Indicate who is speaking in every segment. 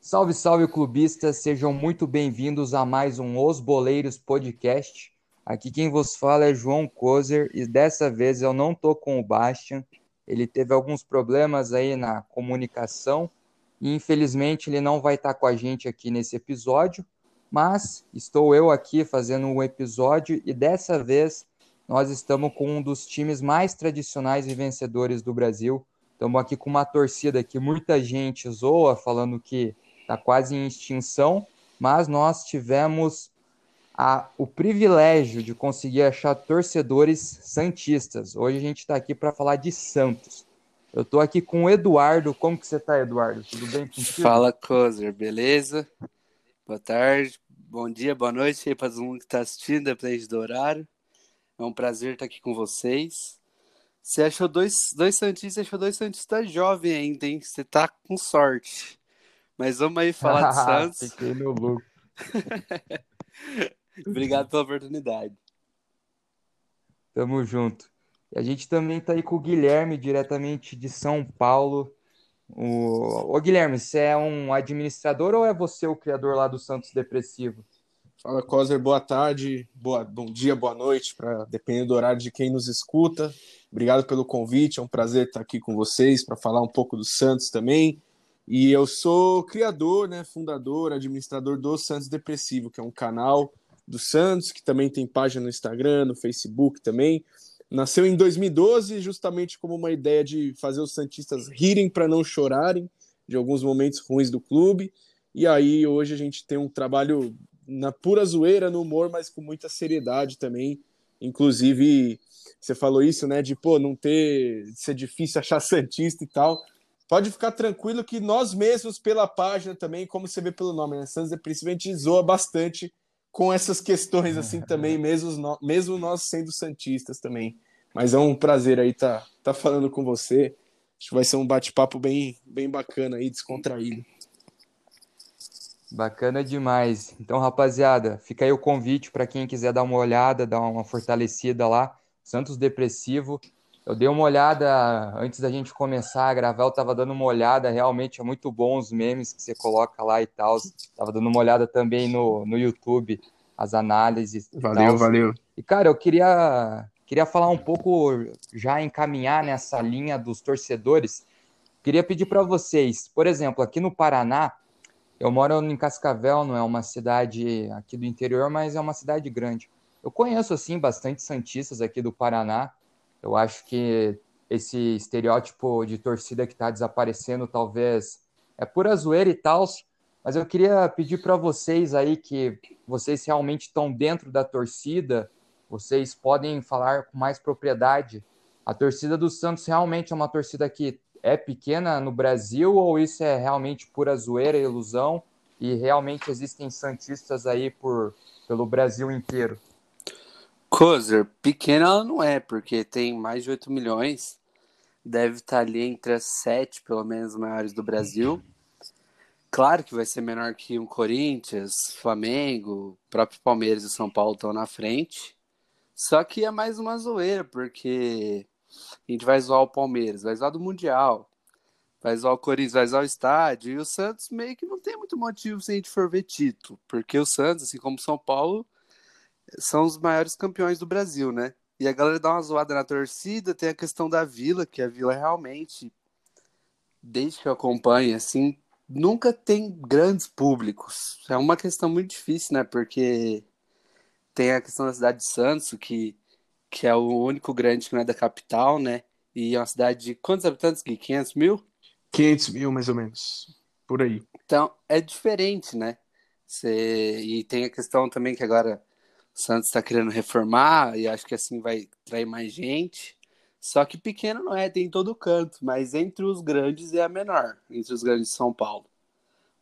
Speaker 1: Salve, salve, clubistas! Sejam muito bem-vindos a mais um Os Boleiros Podcast. Aqui quem vos fala é João Kozer e dessa vez eu não tô com o Bastian. Ele teve alguns problemas aí na comunicação e infelizmente ele não vai estar com a gente aqui nesse episódio, mas estou eu aqui fazendo um episódio e dessa vez nós estamos com um dos times mais tradicionais e vencedores do Brasil. Estamos aqui com uma torcida que muita gente zoa, falando que está quase em extinção, mas nós tivemos a, o privilégio de conseguir achar torcedores santistas. Hoje a gente está aqui para falar de Santos. Eu estou aqui com o Eduardo. Como que você está, Eduardo? Tudo bem contigo?
Speaker 2: Fala, Cozer, beleza? Boa tarde, bom dia, boa noite aí para todo mundo que está assistindo, depende do horário. É um prazer estar aqui com vocês. Você achou dois, dois Santistas, achou dois Santistas jovens ainda, hein? Você tá com sorte. Mas vamos aí falar de Santos.
Speaker 1: Fiquei no lucro.
Speaker 2: Obrigado pela oportunidade.
Speaker 1: Tamo junto. E a gente também tá aí com o Guilherme, diretamente de São Paulo. O... Ô, Guilherme, você é um administrador ou é você o criador lá do Santos Depressivo?
Speaker 3: Fala, Coser, boa tarde, boa, bom dia, boa noite, para dependendo do horário de quem nos escuta. Obrigado pelo convite, é um prazer estar aqui com vocês para falar um pouco do Santos também. E eu sou criador, né, fundador, administrador do Santos Depressivo, que é um canal do Santos, que também tem página no Instagram, no Facebook também. Nasceu em 2012, justamente como uma ideia de fazer os Santistas rirem para não chorarem de alguns momentos ruins do clube. E aí hoje a gente tem um trabalho na pura zoeira, no humor, mas com muita seriedade também. Inclusive, você falou isso, né, de pô, não ter, ser difícil achar Santista e tal pode ficar tranquilo que nós mesmos, pela página também, como você vê pelo nome, né? Santos a gente zoa bastante com essas questões assim também, mesmo, mesmo nós sendo santistas também. Mas é um prazer aí estar tá, tá falando com você. Acho que vai ser um bate-papo bem, bem bacana aí, descontraído.
Speaker 1: Bacana demais. Então, rapaziada, fica aí o convite para quem quiser dar uma olhada, dar uma fortalecida lá. Santos Depressivo, eu dei uma olhada antes da gente começar a gravar, eu tava dando uma olhada, realmente é muito bom os memes que você coloca lá e tal. Tava dando uma olhada também no, no YouTube, as análises.
Speaker 3: Valeu, valeu.
Speaker 1: E cara, eu queria queria falar um pouco já encaminhar nessa linha dos torcedores. Queria pedir para vocês, por exemplo, aqui no Paraná, eu moro em Cascavel, não é uma cidade aqui do interior, mas é uma cidade grande. Eu conheço assim bastante santistas aqui do Paraná eu acho que esse estereótipo de torcida que está desaparecendo talvez é pura zoeira e tal, mas eu queria pedir para vocês aí que vocês realmente estão dentro da torcida, vocês podem falar com mais propriedade. A torcida do Santos realmente é uma torcida que é pequena no Brasil ou isso é realmente pura zoeira e ilusão e realmente existem santistas aí por pelo Brasil inteiro?
Speaker 2: Cozer, pequena ela não é, porque tem mais de 8 milhões. Deve estar ali entre as sete, pelo menos, maiores do Brasil. Claro que vai ser menor que um Corinthians, Flamengo, próprio Palmeiras e São Paulo estão na frente. Só que é mais uma zoeira, porque a gente vai zoar o Palmeiras, vai zoar do Mundial, vai zoar o Corinthians, vai zoar o estádio. E o Santos meio que não tem muito motivo se a gente for ver título, porque o Santos, assim como São Paulo, são os maiores campeões do Brasil, né? E a galera dá uma zoada na torcida, tem a questão da Vila, que a Vila realmente, desde que eu acompanho, assim, nunca tem grandes públicos. É uma questão muito difícil, né? Porque tem a questão da cidade de Santos, que, que é o único grande que não é da capital, né? E é uma cidade de quantos habitantes, Gui? 500 mil?
Speaker 3: 500 mil, mais ou menos. Por aí.
Speaker 2: Então, é diferente, né? Cê... E tem a questão também que agora o Santos está querendo reformar e acho que assim vai trair mais gente. Só que pequeno não é, tem em todo canto, mas entre os grandes é a menor, entre os grandes de São Paulo.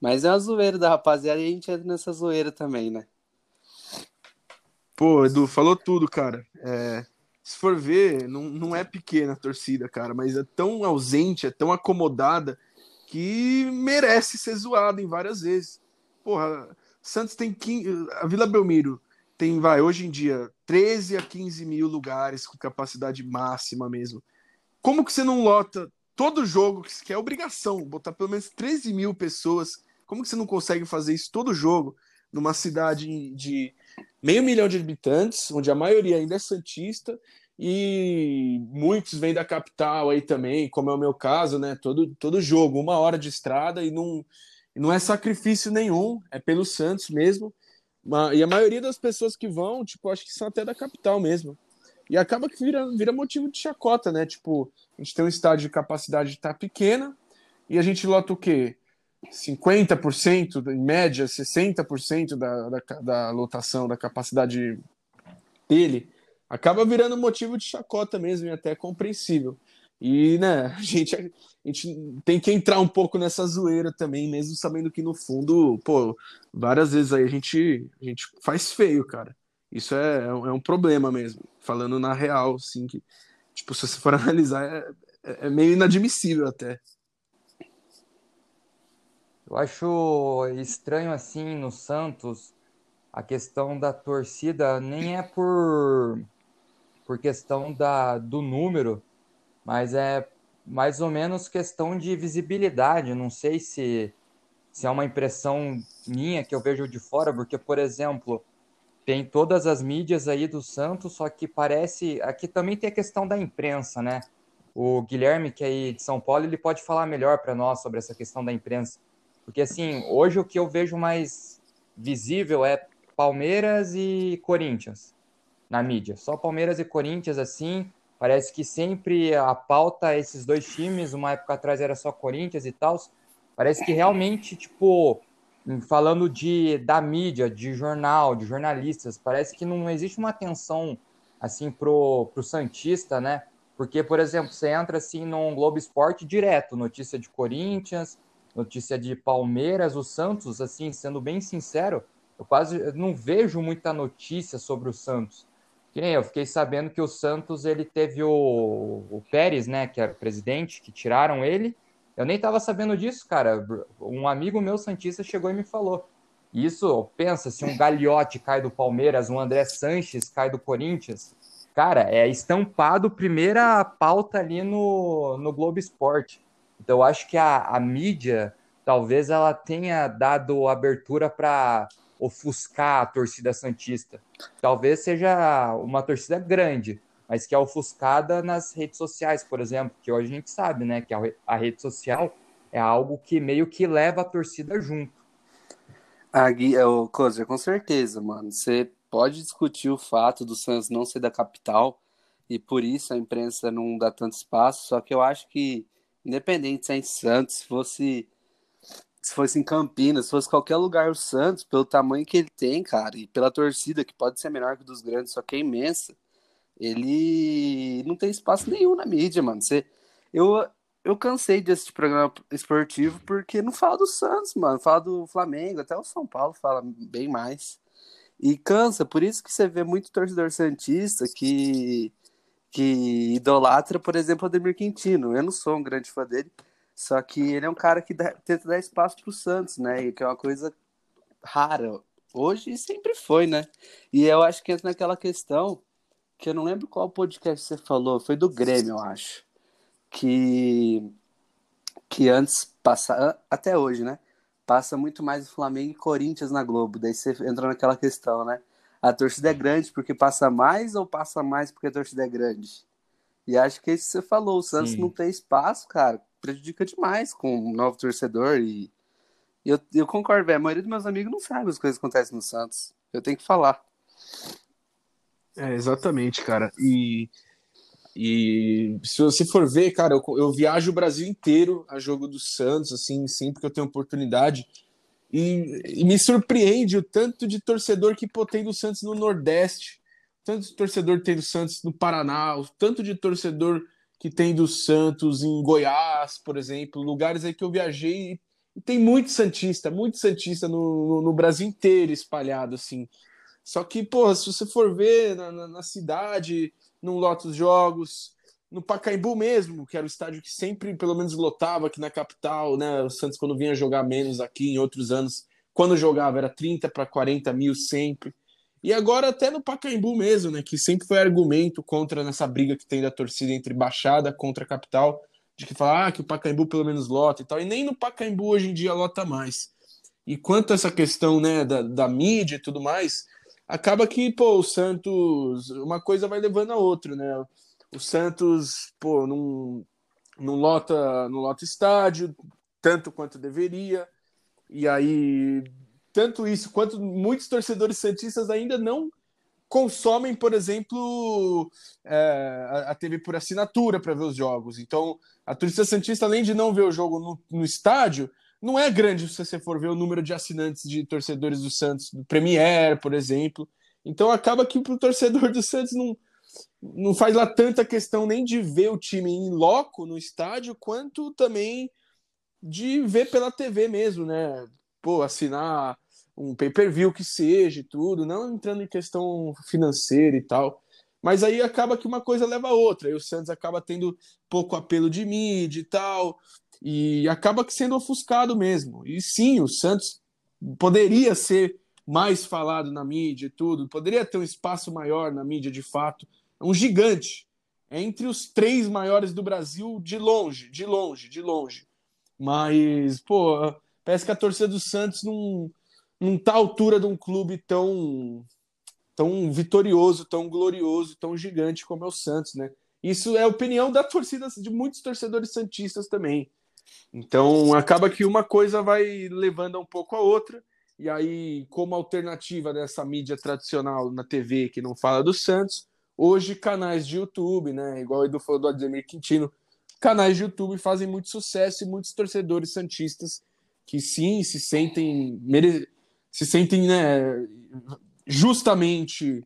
Speaker 2: Mas é uma zoeira da rapaziada e a gente entra nessa zoeira também, né?
Speaker 3: Pô, Edu, falou tudo, cara. É, se for ver, não, não é pequena a torcida, cara, mas é tão ausente, é tão acomodada que merece ser zoada em várias vezes. Porra, Santos tem 15, a Vila Belmiro tem, vai, hoje em dia, 13 a 15 mil lugares com capacidade máxima mesmo. Como que você não lota todo jogo, que é obrigação, botar pelo menos 13 mil pessoas? Como que você não consegue fazer isso todo jogo numa cidade de meio milhão de habitantes, onde a maioria ainda é santista e muitos vêm da capital aí também, como é o meu caso, né? Todo, todo jogo, uma hora de estrada e não, não é sacrifício nenhum, é pelo Santos mesmo. E a maioria das pessoas que vão, tipo, acho que são até da capital mesmo. E acaba que vira, vira motivo de chacota, né? Tipo, a gente tem um estádio de capacidade de tá pequena e a gente lota o quê? 50%, em média, 60% da, da, da lotação, da capacidade dele, acaba virando motivo de chacota mesmo e até compreensível. E, né, a gente, a gente tem que entrar um pouco nessa zoeira também, mesmo sabendo que no fundo, pô, várias vezes aí a gente, a gente faz feio, cara. Isso é, é um é problema mesmo. Falando na real, assim, que, tipo, se você for analisar, é, é, é meio inadmissível até.
Speaker 1: Eu acho estranho, assim, no Santos, a questão da torcida nem é por, por questão da, do número, mas é mais ou menos questão de visibilidade. Não sei se, se é uma impressão minha que eu vejo de fora, porque, por exemplo, tem todas as mídias aí do Santos, só que parece. Aqui também tem a questão da imprensa, né? O Guilherme, que é aí de São Paulo, ele pode falar melhor para nós sobre essa questão da imprensa. Porque, assim, hoje o que eu vejo mais visível é Palmeiras e Corinthians na mídia. Só Palmeiras e Corinthians, assim. Parece que sempre a pauta é esses dois times, uma época atrás era só Corinthians e tal. Parece que realmente, tipo, falando de da mídia, de jornal, de jornalistas, parece que não existe uma atenção assim pro, pro Santista, né? Porque, por exemplo, você entra assim no Globo Esporte direto, notícia de Corinthians, notícia de Palmeiras, o Santos, assim, sendo bem sincero, eu quase não vejo muita notícia sobre o Santos. Eu fiquei sabendo que o Santos ele teve o, o Pérez, né, que era presidente, que tiraram ele. Eu nem estava sabendo disso, cara. Um amigo meu santista chegou e me falou. Isso, pensa, se um Gagliotti cai do Palmeiras, um André Sanches cai do Corinthians, cara, é estampado primeira pauta ali no, no Globo Esporte. Então, eu acho que a, a mídia, talvez ela tenha dado abertura para ofuscar a torcida Santista. Talvez seja uma torcida grande, mas que é ofuscada nas redes sociais, por exemplo, que hoje a gente sabe, né, que a rede social é algo que meio que leva a torcida junto.
Speaker 2: Ah, eu, Cozer, com certeza, mano. Você pode discutir o fato do Santos não ser da capital e por isso a imprensa não dá tanto espaço, só que eu acho que, independente se é em Santos, se fosse se fosse em Campinas, se fosse qualquer lugar o Santos, pelo tamanho que ele tem, cara, e pela torcida, que pode ser menor que dos grandes, só que é imensa, ele não tem espaço nenhum na mídia, mano. Você, eu, eu cansei de assistir programa esportivo porque não fala do Santos, mano. Fala do Flamengo, até o São Paulo fala bem mais. E cansa, por isso que você vê muito torcedor santista que, que idolatra, por exemplo, o Ademir Quintino. Eu não sou um grande fã dele, só que ele é um cara que dá, tenta dar espaço pro Santos, né? E que é uma coisa rara. Hoje sempre foi, né? E eu acho que entra naquela questão que eu não lembro qual podcast você falou, foi do Grêmio, eu acho. Que que antes passa até hoje, né? Passa muito mais Flamengo e Corinthians na Globo. Daí você entra naquela questão, né? A torcida é grande porque passa mais ou passa mais porque a torcida é grande? E acho que é isso que você falou. O Santos Sim. não tem espaço, cara prejudica demais com um novo torcedor e eu, eu concordo, velho. A maioria dos meus amigos não sabe as coisas que acontecem no Santos. Eu tenho que falar.
Speaker 3: É, exatamente, cara. E, e se você for ver, cara, eu, eu viajo o Brasil inteiro a jogo do Santos, assim, sempre que eu tenho oportunidade. E, e, me surpreende o tanto de torcedor que pô, tem do Santos no Nordeste, tanto de torcedor tem do Santos no Paraná, o tanto de torcedor que tem do Santos em Goiás, por exemplo, lugares aí que eu viajei e tem muito Santista, muito Santista no, no, no Brasil inteiro espalhado, assim. Só que, pô, se você for ver na, na, na cidade, não lota os jogos, no Pacaembu mesmo, que era o estádio que sempre, pelo menos, lotava aqui na capital, né? O Santos, quando vinha jogar menos aqui em outros anos, quando jogava era 30 para 40 mil sempre. E agora até no Pacaembu mesmo, né, que sempre foi argumento contra nessa briga que tem da torcida entre Baixada contra Capital, de que falar ah, que o Pacaembu pelo menos lota e tal, e nem no Pacaembu hoje em dia lota mais. E quanto a essa questão, né, da, da mídia e tudo mais, acaba que, pô, o Santos, uma coisa vai levando a outra, né? O Santos, pô, não, não lota, não lota estádio tanto quanto deveria. E aí tanto isso quanto muitos torcedores santistas ainda não consomem, por exemplo, é, a TV por assinatura para ver os jogos. Então, a torcida santista, além de não ver o jogo no, no, estádio, não é grande se você for ver o número de assinantes de torcedores do Santos, do Premier, por exemplo. Então, acaba que para o torcedor do Santos não, não faz lá tanta questão nem de ver o time em loco no estádio, quanto também de ver pela TV mesmo, né? pô, assinar um pay-per-view que seja e tudo, não entrando em questão financeira e tal. Mas aí acaba que uma coisa leva a outra. Aí o Santos acaba tendo pouco apelo de mídia e tal, e acaba que sendo ofuscado mesmo. E sim, o Santos poderia ser mais falado na mídia e tudo, poderia ter um espaço maior na mídia de fato. É um gigante. É entre os três maiores do Brasil de longe, de longe, de longe. Mas, pô, Parece que a torcida do Santos não, não tá à altura de um clube tão, tão vitorioso, tão glorioso, tão gigante como é o Santos, né? Isso é opinião da torcida, de muitos torcedores santistas também. Então, acaba que uma coisa vai levando um pouco a outra, e aí, como alternativa dessa mídia tradicional na TV que não fala do Santos, hoje canais de YouTube, né? Igual o Edu falou do Ademir Quintino, canais de YouTube fazem muito sucesso e muitos torcedores santistas que sim se sentem mere... se sentem né, justamente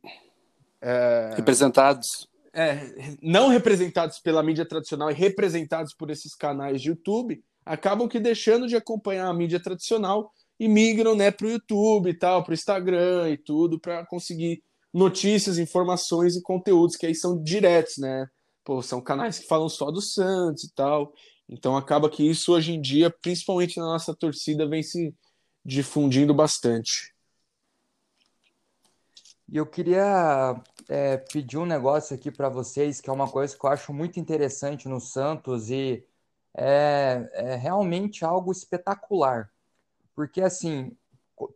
Speaker 2: é... representados
Speaker 3: é, não representados pela mídia tradicional e representados por esses canais de YouTube acabam que deixando de acompanhar a mídia tradicional e migram né, para o YouTube e tal, para o Instagram e tudo, para conseguir notícias, informações e conteúdos que aí são diretos, né? Pô, são canais que falam só do Santos e tal. Então acaba que isso hoje em dia, principalmente na nossa torcida, vem se difundindo bastante.
Speaker 1: E eu queria é, pedir um negócio aqui para vocês, que é uma coisa que eu acho muito interessante no Santos e é, é realmente algo espetacular. Porque, assim,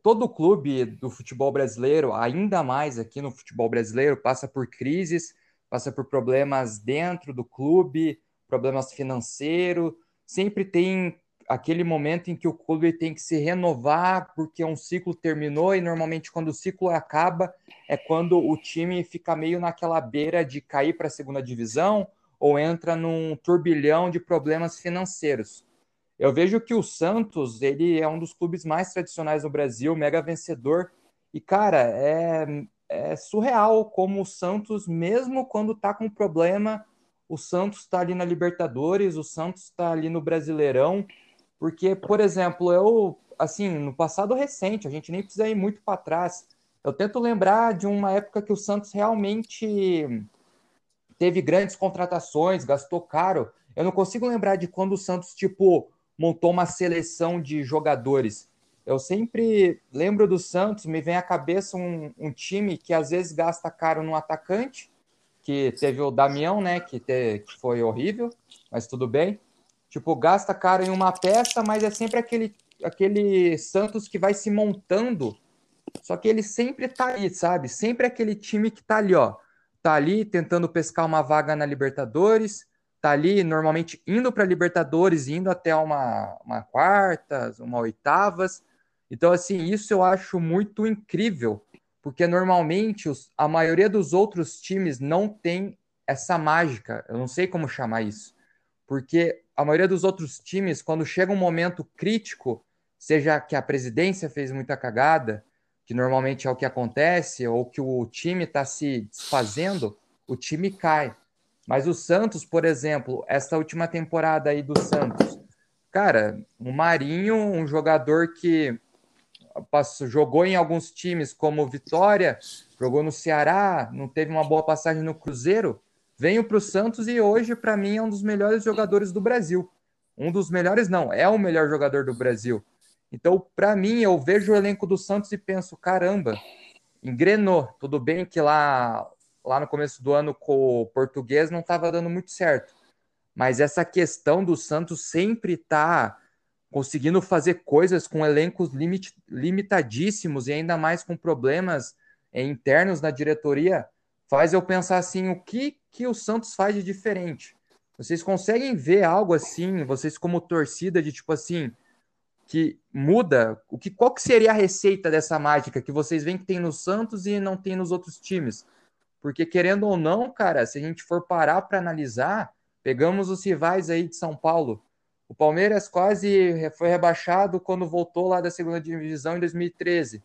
Speaker 1: todo clube do futebol brasileiro, ainda mais aqui no futebol brasileiro, passa por crises, passa por problemas dentro do clube, problemas financeiros, sempre tem aquele momento em que o clube tem que se renovar porque um ciclo terminou e normalmente quando o ciclo acaba é quando o time fica meio naquela beira de cair para a segunda divisão ou entra num turbilhão de problemas financeiros. Eu vejo que o Santos, ele é um dos clubes mais tradicionais do Brasil, mega vencedor, e cara, é, é surreal como o Santos, mesmo quando está com problema, o Santos está ali na Libertadores, o Santos está ali no Brasileirão, porque, por exemplo, eu, assim, no passado recente, a gente nem precisa ir muito para trás. Eu tento lembrar de uma época que o Santos realmente teve grandes contratações, gastou caro. Eu não consigo lembrar de quando o Santos, tipo, montou uma seleção de jogadores. Eu sempre lembro do Santos, me vem à cabeça um, um time que às vezes gasta caro no atacante que teve o Damião, né, que, te, que foi horrível, mas tudo bem. Tipo, gasta caro em uma peça, mas é sempre aquele, aquele Santos que vai se montando, só que ele sempre tá ali, sabe? Sempre aquele time que tá ali, ó. Tá ali tentando pescar uma vaga na Libertadores, tá ali normalmente indo para Libertadores, indo até uma, uma quartas, uma oitavas. Então, assim, isso eu acho muito incrível porque normalmente os, a maioria dos outros times não tem essa mágica, eu não sei como chamar isso, porque a maioria dos outros times, quando chega um momento crítico, seja que a presidência fez muita cagada, que normalmente é o que acontece, ou que o time está se desfazendo, o time cai. Mas o Santos, por exemplo, essa última temporada aí do Santos, cara, o Marinho, um jogador que passou, jogou em alguns times como Vitória, jogou no Ceará, não teve uma boa passagem no Cruzeiro, veio para o Santos e hoje, para mim, é um dos melhores jogadores do Brasil. Um dos melhores, não, é o melhor jogador do Brasil. Então, para mim, eu vejo o elenco do Santos e penso, caramba, engrenou. Tudo bem que lá, lá no começo do ano com o português não estava dando muito certo. Mas essa questão do Santos sempre está conseguindo fazer coisas com elencos limit, limitadíssimos e ainda mais com problemas internos na diretoria, faz eu pensar assim, o que, que o Santos faz de diferente? Vocês conseguem ver algo assim, vocês como torcida, de tipo assim, que muda? O que, qual que seria a receita dessa mágica que vocês veem que tem no Santos e não tem nos outros times? Porque querendo ou não, cara, se a gente for parar para analisar, pegamos os rivais aí de São Paulo. O Palmeiras quase foi rebaixado quando voltou lá da segunda divisão em 2013.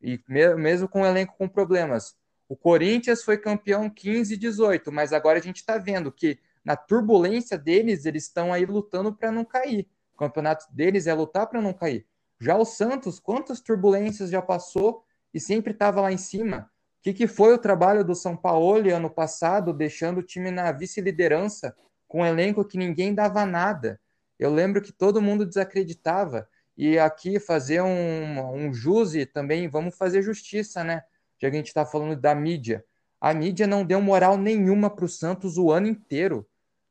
Speaker 1: E mesmo com o elenco com problemas. O Corinthians foi campeão 15 e 18, mas agora a gente está vendo que na turbulência deles, eles estão aí lutando para não cair. O campeonato deles é lutar para não cair. Já o Santos, quantas turbulências já passou e sempre estava lá em cima? Que, que foi o trabalho do São Paulo ano passado, deixando o time na vice-liderança, com um elenco que ninguém dava nada? Eu lembro que todo mundo desacreditava. E aqui fazer um, um juse também, vamos fazer justiça, né? Já que a gente está falando da mídia. A mídia não deu moral nenhuma para o Santos o ano inteiro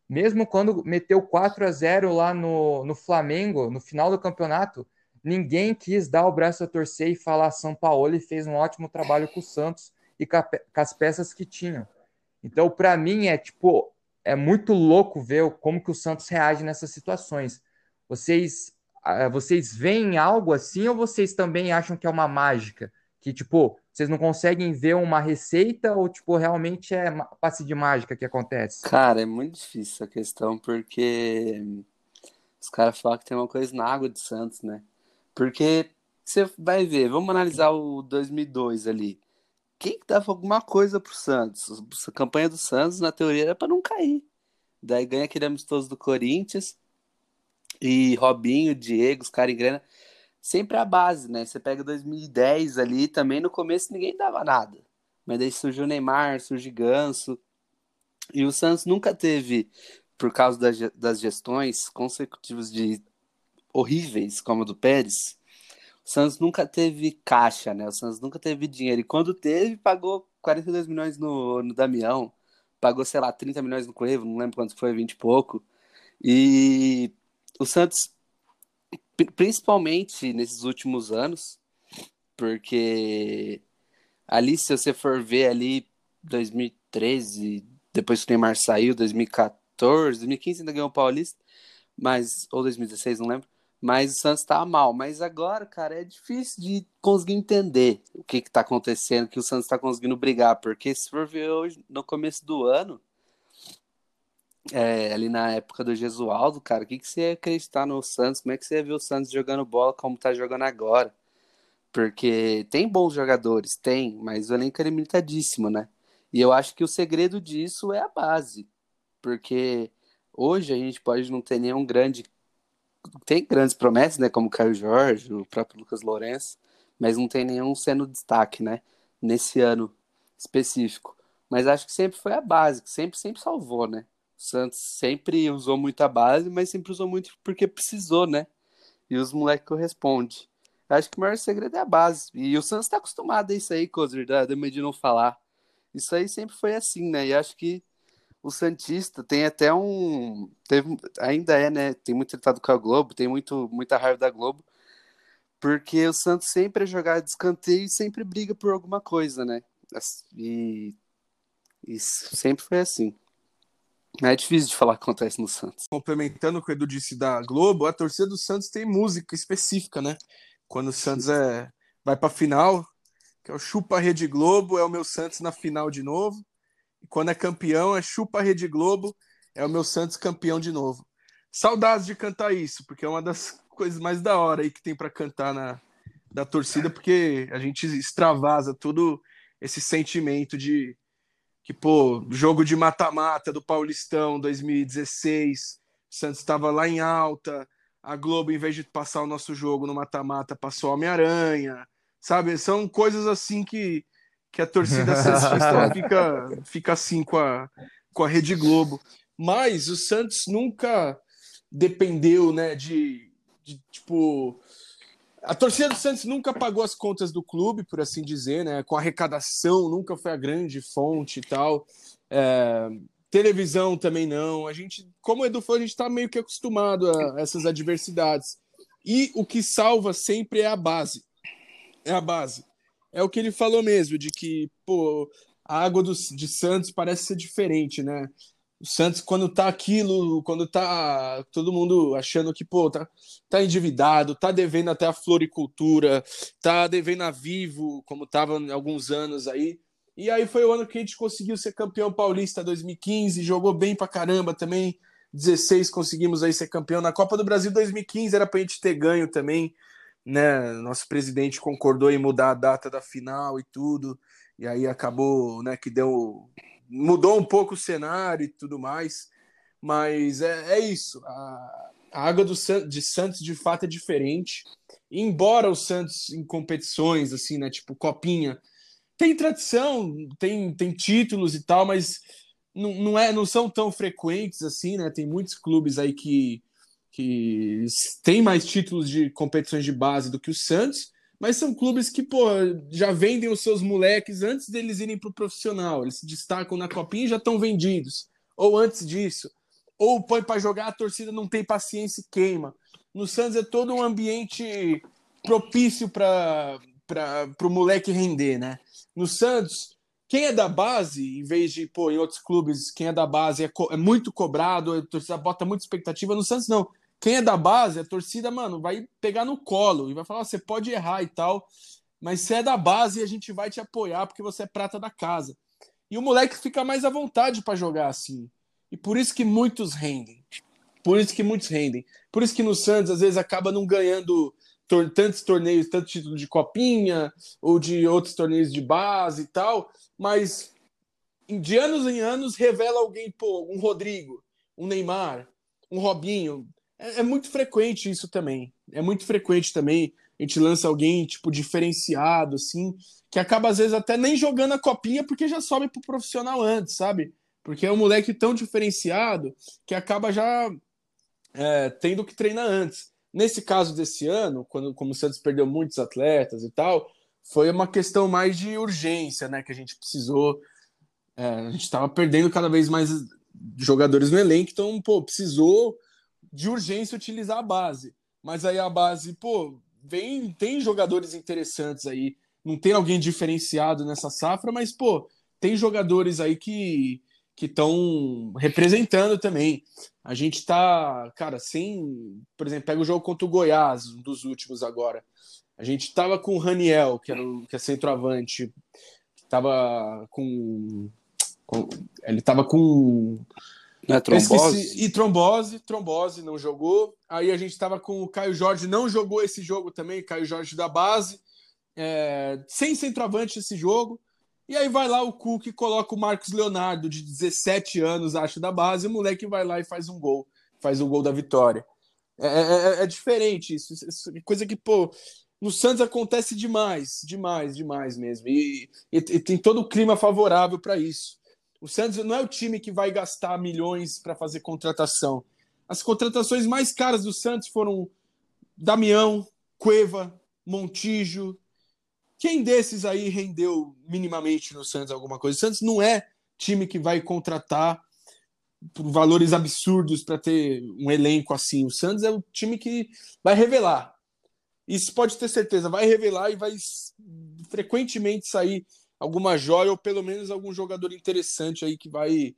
Speaker 1: mesmo quando meteu 4 a 0 lá no, no Flamengo, no final do campeonato, ninguém quis dar o braço a torcer e falar São Paulo fez um ótimo trabalho com o Santos e com, as peças que tinham. Então, para mim, é tipo, é muito louco ver como que o Santos reage nessas situações. Vocês, vocês veem algo assim ou vocês também acham que é uma mágica? Que, tipo, vocês não conseguem ver uma receita ou, tipo, realmente é passe de mágica que acontece?
Speaker 2: Cara, é muito difícil essa questão, porque os caras falam que tem uma coisa na água de Santos, né? Porque você vai ver, vamos analisar o 2002 ali. Quem que dava alguma coisa pro Santos? A campanha do Santos, na teoria, era para não cair. Daí ganha aquele amistoso do Corinthians e Robinho, Diego, os caras em grana sempre a base, né? Você pega 2010 ali, também no começo ninguém dava nada. Mas daí surgiu o Neymar, surgiu Ganso. E o Santos nunca teve, por causa das, gestões consecutivas de horríveis, como a do Pérez, Santos nunca teve caixa, né? O Santos nunca teve dinheiro. E quando teve, pagou 42 milhões no, no Damião, pagou, sei lá, 30 milhões no Cuevo, não lembro quanto foi, 20 e pouco. E o Santos principalmente nesses últimos anos, porque ali, se você for ver ali 2013, depois que o Neymar saiu, 2014, 2015 ainda ganhou o Paulista, mas, ou 2016, não lembro, mas o Santos tá mal. Mas agora, cara, é difícil de conseguir entender o que que tá acontecendo, que o Santos tá conseguindo brigar, porque se for ver hoje, no começo do ano, é, ali na época do Gesualdo, cara, o que, que você ia acreditar no Santos? Como é que você ia ver o Santos jogando bola como tá jogando agora? Porque tem bons jogadores, tem, mas o elenco é limitadíssimo, né? E eu acho que o segredo disso é a base. Porque hoje a gente pode não ter nenhum grande. Tem grandes promessas, né? Como Caio Jorge, o próprio Lucas Lourenço, mas não tem nenhum sendo destaque, né? Nesse ano específico. Mas acho que sempre foi a base, que sempre, sempre salvou, né? O Santos sempre usou muito a base, mas sempre usou muito porque precisou, né? E os moleques correspondem. Acho que o maior segredo é a base. E o Santos tá acostumado a isso aí, Cozer, da de não falar. Isso aí sempre foi assim, né? E acho que o Santista tem até um. Teve, ainda é, né? Tem muito tratado com a Globo, tem muito, muita raiva da Globo. Porque o Santos sempre é jogar de escanteio e sempre briga por alguma coisa, né? E, e sempre foi assim. É difícil de falar o que acontece no Santos.
Speaker 3: Complementando o que o Edu disse da Globo, a torcida do Santos tem música específica, né? Quando o Santos é, vai pra final, que é o Chupa Rede Globo, é o meu Santos na final de novo. Quando é campeão, é Chupa Rede Globo, é o meu Santos campeão de novo. Saudades de cantar isso, porque é uma das coisas mais da hora aí que tem para cantar na da torcida, porque a gente extravasa todo esse sentimento de que, pô, jogo de mata-mata do Paulistão 2016, o Santos estava lá em alta, a Globo, em vez de passar o nosso jogo no mata-mata, passou Homem-Aranha, sabe? São coisas assim que, que a torcida fica, fica assim com a, com a Rede Globo. Mas o Santos nunca dependeu, né, de, de tipo a torcida do Santos nunca pagou as contas do clube, por assim dizer, né? Com arrecadação, nunca foi a grande fonte e tal. É, televisão também não. A gente, como o Edu falou, a gente está meio que acostumado a essas adversidades. E o que salva sempre é a base. É a base. É o que ele falou mesmo, de que, pô, a água do, de Santos parece ser diferente, né? O Santos, quando tá aquilo, quando tá todo mundo achando que, pô, tá, tá endividado, tá devendo até a floricultura, tá devendo a Vivo, como tava há alguns anos aí. E aí foi o ano que a gente conseguiu ser campeão paulista 2015, jogou bem pra caramba também. 16 conseguimos aí ser campeão. Na Copa do Brasil 2015 era pra gente ter ganho também, né? Nosso presidente concordou em mudar a data da final e tudo. E aí acabou, né, que deu mudou um pouco o cenário e tudo mais, mas é, é isso. A, a água do, de Santos de fato é diferente. embora o Santos em competições assim, né, tipo copinha, tem tradição, tem, tem títulos e tal, mas não, não, é, não são tão frequentes assim, né? Tem muitos clubes aí que, que têm mais títulos de competições de base do que o Santos, mas são clubes que, pô, já vendem os seus moleques antes deles irem para o profissional. Eles se destacam na copinha e já estão vendidos. Ou antes disso. Ou põe para jogar, a torcida não tem paciência e queima. No Santos é todo um ambiente propício para o moleque render, né? No Santos, quem é da base, em vez de, pô, em outros clubes, quem é da base é, é muito cobrado, a torcida bota muita expectativa. No Santos, não quem é da base, a torcida, mano, vai pegar no colo e vai falar: você pode errar e tal, mas você é da base e a gente vai te apoiar porque você é prata da casa. E o moleque fica mais à vontade para jogar assim. E por isso que muitos rendem. Por isso que muitos rendem. Por isso que no Santos, às vezes, acaba não ganhando tor tantos torneios, tanto título de copinha ou de outros torneios de base e tal, mas de anos em anos revela alguém, pô, um Rodrigo, um Neymar, um Robinho, é, é, muito frequente isso também. É muito frequente também. A gente lança alguém, tipo, diferenciado, assim, que acaba, às vezes, até nem jogando a copinha porque já sobe pro profissional antes, sabe? Porque é um moleque tão diferenciado que acaba já é, tendo que treinar antes. Nesse caso desse ano, quando como o Santos perdeu muitos atletas e tal, foi uma questão mais de urgência, né? Que a gente precisou. É, a gente estava perdendo cada vez mais jogadores no elenco, então, pô, precisou de urgência utilizar a base. Mas aí a base, pô, vem, tem jogadores interessantes aí. Não tem alguém diferenciado nessa safra, mas, pô, tem jogadores aí que que estão representando também. A gente tá, cara, sem, por exemplo, pega o jogo contra o Goiás, um dos últimos agora. A gente tava com o Raniel, que era o, que é centroavante, tava com, com ele tava com
Speaker 2: é trombose?
Speaker 3: Esqueci, e trombose, trombose, não jogou. Aí a gente estava com o Caio Jorge, não jogou esse jogo também, Caio Jorge da base, é, sem centroavante esse jogo. E aí vai lá o Cook e coloca o Marcos Leonardo, de 17 anos, acho, da base, e o moleque vai lá e faz um gol, faz o gol da vitória. É, é, é, é diferente isso, isso, é coisa que, pô, no Santos acontece demais, demais, demais mesmo. E, e, e tem todo o clima favorável para isso. O Santos não é o time que vai gastar milhões para fazer contratação. As contratações mais caras do Santos foram Damião, Cueva, Montijo. Quem desses aí rendeu minimamente no Santos alguma coisa? O Santos não é time que vai contratar por valores absurdos para ter um elenco assim. O Santos é o time que vai revelar. Isso pode ter certeza, vai revelar e vai frequentemente sair alguma joia ou pelo menos algum jogador interessante aí que vai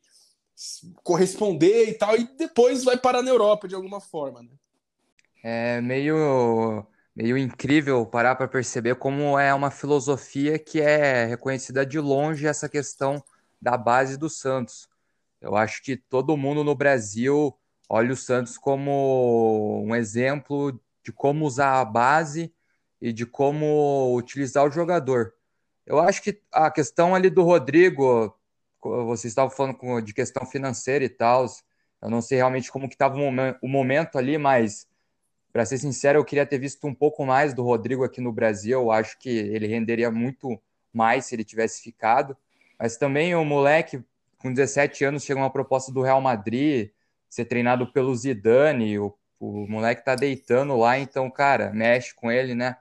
Speaker 3: corresponder e tal, e depois vai parar na Europa de alguma forma, né?
Speaker 1: É meio, meio incrível parar para perceber como é uma filosofia que é reconhecida de longe essa questão da base do Santos. Eu acho que todo mundo no Brasil olha o Santos como um exemplo de como usar a base e de como utilizar o jogador. Eu acho que a questão ali do Rodrigo, vocês estavam falando de questão financeira e tal, eu não sei realmente como que estava o momento ali, mas para ser sincero, eu queria ter visto um pouco mais do Rodrigo aqui no Brasil. Eu acho que ele renderia muito mais se ele tivesse ficado. Mas também o moleque com 17 anos chega uma proposta do Real Madrid, ser treinado pelo Zidane, o O moleque tá deitando lá, então, cara, mexe com ele, né?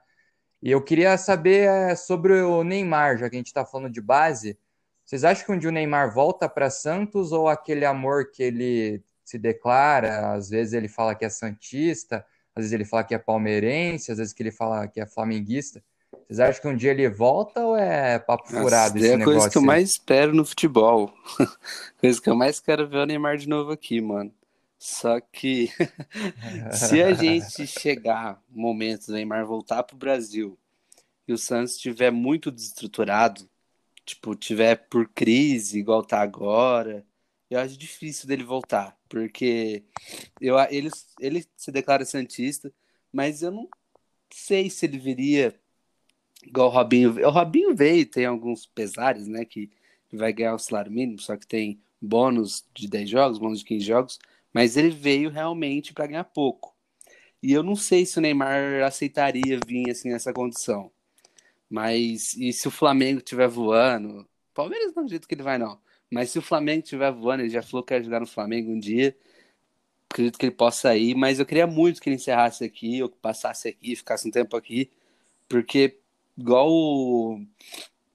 Speaker 1: E eu queria saber é, sobre o Neymar, já que a gente tá falando de base. Vocês acham que um dia o Neymar volta para Santos ou aquele amor que ele se declara, às vezes ele fala que é santista, às vezes ele fala que é palmeirense, às vezes que ele fala que é flamenguista. Vocês acham que um dia ele volta ou é papo furado esse
Speaker 2: é a
Speaker 1: negócio?
Speaker 2: coisa que eu mais espero no futebol. coisa que eu mais quero ver o Neymar de novo aqui, mano. Só que se a gente chegar no momento do Neymar voltar pro Brasil e o Santos estiver muito desestruturado, tipo, tiver por crise igual tá agora, eu acho difícil dele voltar, porque eu, ele, ele se declara santista, mas eu não sei se ele viria igual o Robinho. O Robinho veio, tem alguns pesares, né, que vai ganhar o salário mínimo, só que tem bônus de 10 jogos, bônus de 15 jogos, mas ele veio realmente para ganhar pouco. E eu não sei se o Neymar aceitaria vir assim nessa condição. Mas e se o Flamengo estiver voando, Palmeiras não acredito que ele vai não. Mas se o Flamengo estiver voando, ele já falou que ia jogar no Flamengo um dia. Acredito que ele possa ir, mas eu queria muito que ele encerrasse aqui, ou que passasse aqui, ficasse um tempo aqui, porque igual o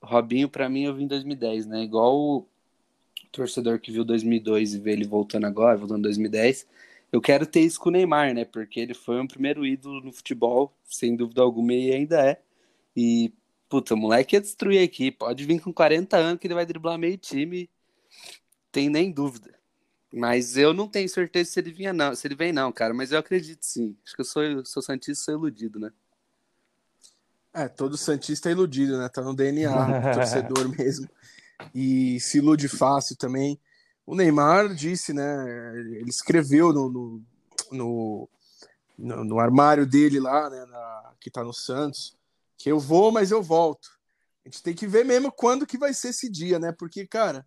Speaker 2: Robinho, para mim, eu vi em 2010, né? Igual torcedor que viu 2002 e vê ele voltando agora, voltando em 2010. Eu quero ter isso com o Neymar, né? Porque ele foi um primeiro ídolo no futebol, sem dúvida alguma, e ainda é. E, puta, o moleque ia destruir aqui. Pode vir com 40 anos que ele vai driblar meio time tem nem dúvida. Mas eu não tenho certeza se ele vinha não, se ele vem não, cara, mas eu acredito sim. Acho que eu sou, sou santista, sou iludido, né?
Speaker 3: É, todo santista é iludido, né? Tá no DNA, torcedor mesmo. E se ilude fácil também. O Neymar disse, né? Ele escreveu no, no, no, no, no armário dele lá, né? Na, que tá no Santos, que eu vou, mas eu volto. A gente tem que ver mesmo quando que vai ser esse dia, né? Porque, cara,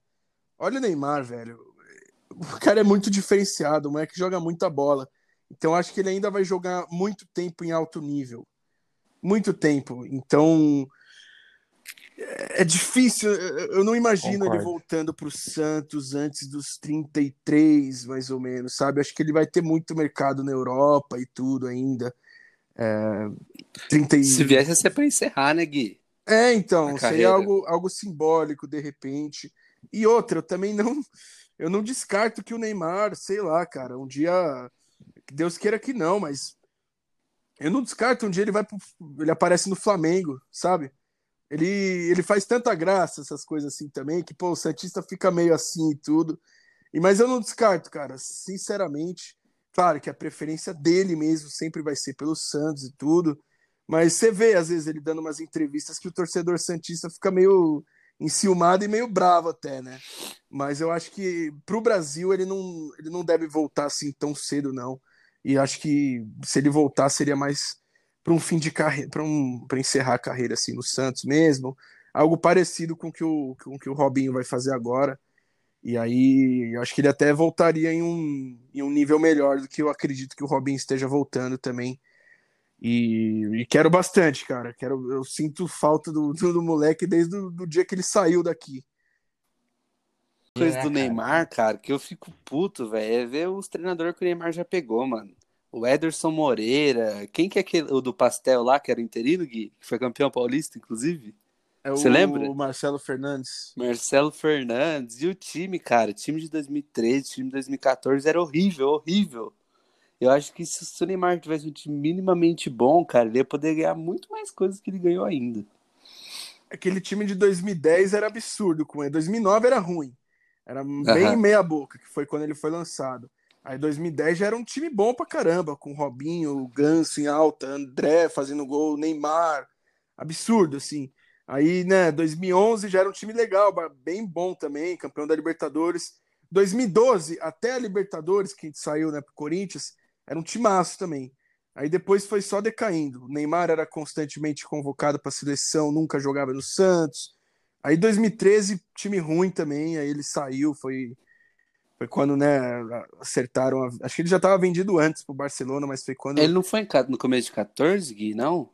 Speaker 3: Olha o Neymar, velho. O cara é muito diferenciado, o moleque joga muita bola. Então acho que ele ainda vai jogar muito tempo em alto nível. Muito tempo. Então é difícil. Eu não imagino Concordo. ele voltando para o Santos antes dos 33, mais ou menos, sabe? Acho que ele vai ter muito mercado na Europa e tudo ainda. É,
Speaker 2: 30 Se viesse a ser para encerrar, né, Gui?
Speaker 3: É, então, seria algo, algo simbólico de repente. E outra, eu também não eu não descarto que o Neymar, sei lá, cara, um dia Deus queira que não, mas eu não descarto um dia ele vai pro, ele aparece no Flamengo, sabe? Ele ele faz tanta graça essas coisas assim também que pô, o Santista fica meio assim e tudo. E mas eu não descarto, cara, sinceramente. Claro que a preferência dele mesmo sempre vai ser pelo Santos e tudo, mas você vê às vezes ele dando umas entrevistas que o torcedor santista fica meio enciumado e meio bravo até, né? Mas eu acho que para o Brasil ele não, ele não deve voltar assim tão cedo, não. E acho que se ele voltar seria mais para um fim de carreira, para um, encerrar a carreira assim no Santos mesmo, algo parecido com que o, com que o Robinho vai fazer agora. E aí eu acho que ele até voltaria em um, em um nível melhor do que eu acredito que o Robinho esteja voltando também e, e, quero bastante, cara. Quero, eu sinto falta do, do, do moleque desde o do dia que ele saiu daqui.
Speaker 2: Coisa é, do Neymar, cara, que eu fico puto, velho, é ver os treinadores que o Neymar já pegou, mano. O Ederson Moreira, quem que é aquele o do pastel lá, que era interino, Gui? Que foi campeão paulista, inclusive?
Speaker 3: É Você lembra? O Marcelo Fernandes.
Speaker 2: Marcelo Fernandes. E o time, cara, o time de 2013, time de 2014 era horrível, horrível. Eu acho que se o Neymar tivesse um time minimamente bom, cara, ele ia poder ganhar muito mais coisas que ele ganhou ainda.
Speaker 3: Aquele time de 2010 era absurdo com ele. 2009 era ruim. Era bem uhum. meia boca, que foi quando ele foi lançado. Aí 2010 já era um time bom pra caramba, com Robinho, Ganso em alta, André fazendo gol, Neymar. Absurdo, assim. Aí, né, 2011 já era um time legal, bem bom também, campeão da Libertadores. 2012, até a Libertadores, que saiu, né, pro Corinthians, era um timaço também. Aí depois foi só decaindo. O Neymar era constantemente convocado para seleção, nunca jogava no Santos. Aí 2013, time ruim também, aí ele saiu, foi foi quando, né, acertaram. A... Acho que ele já estava vendido antes pro Barcelona, mas foi quando.
Speaker 2: Ele não foi no começo de 14, Gui, não?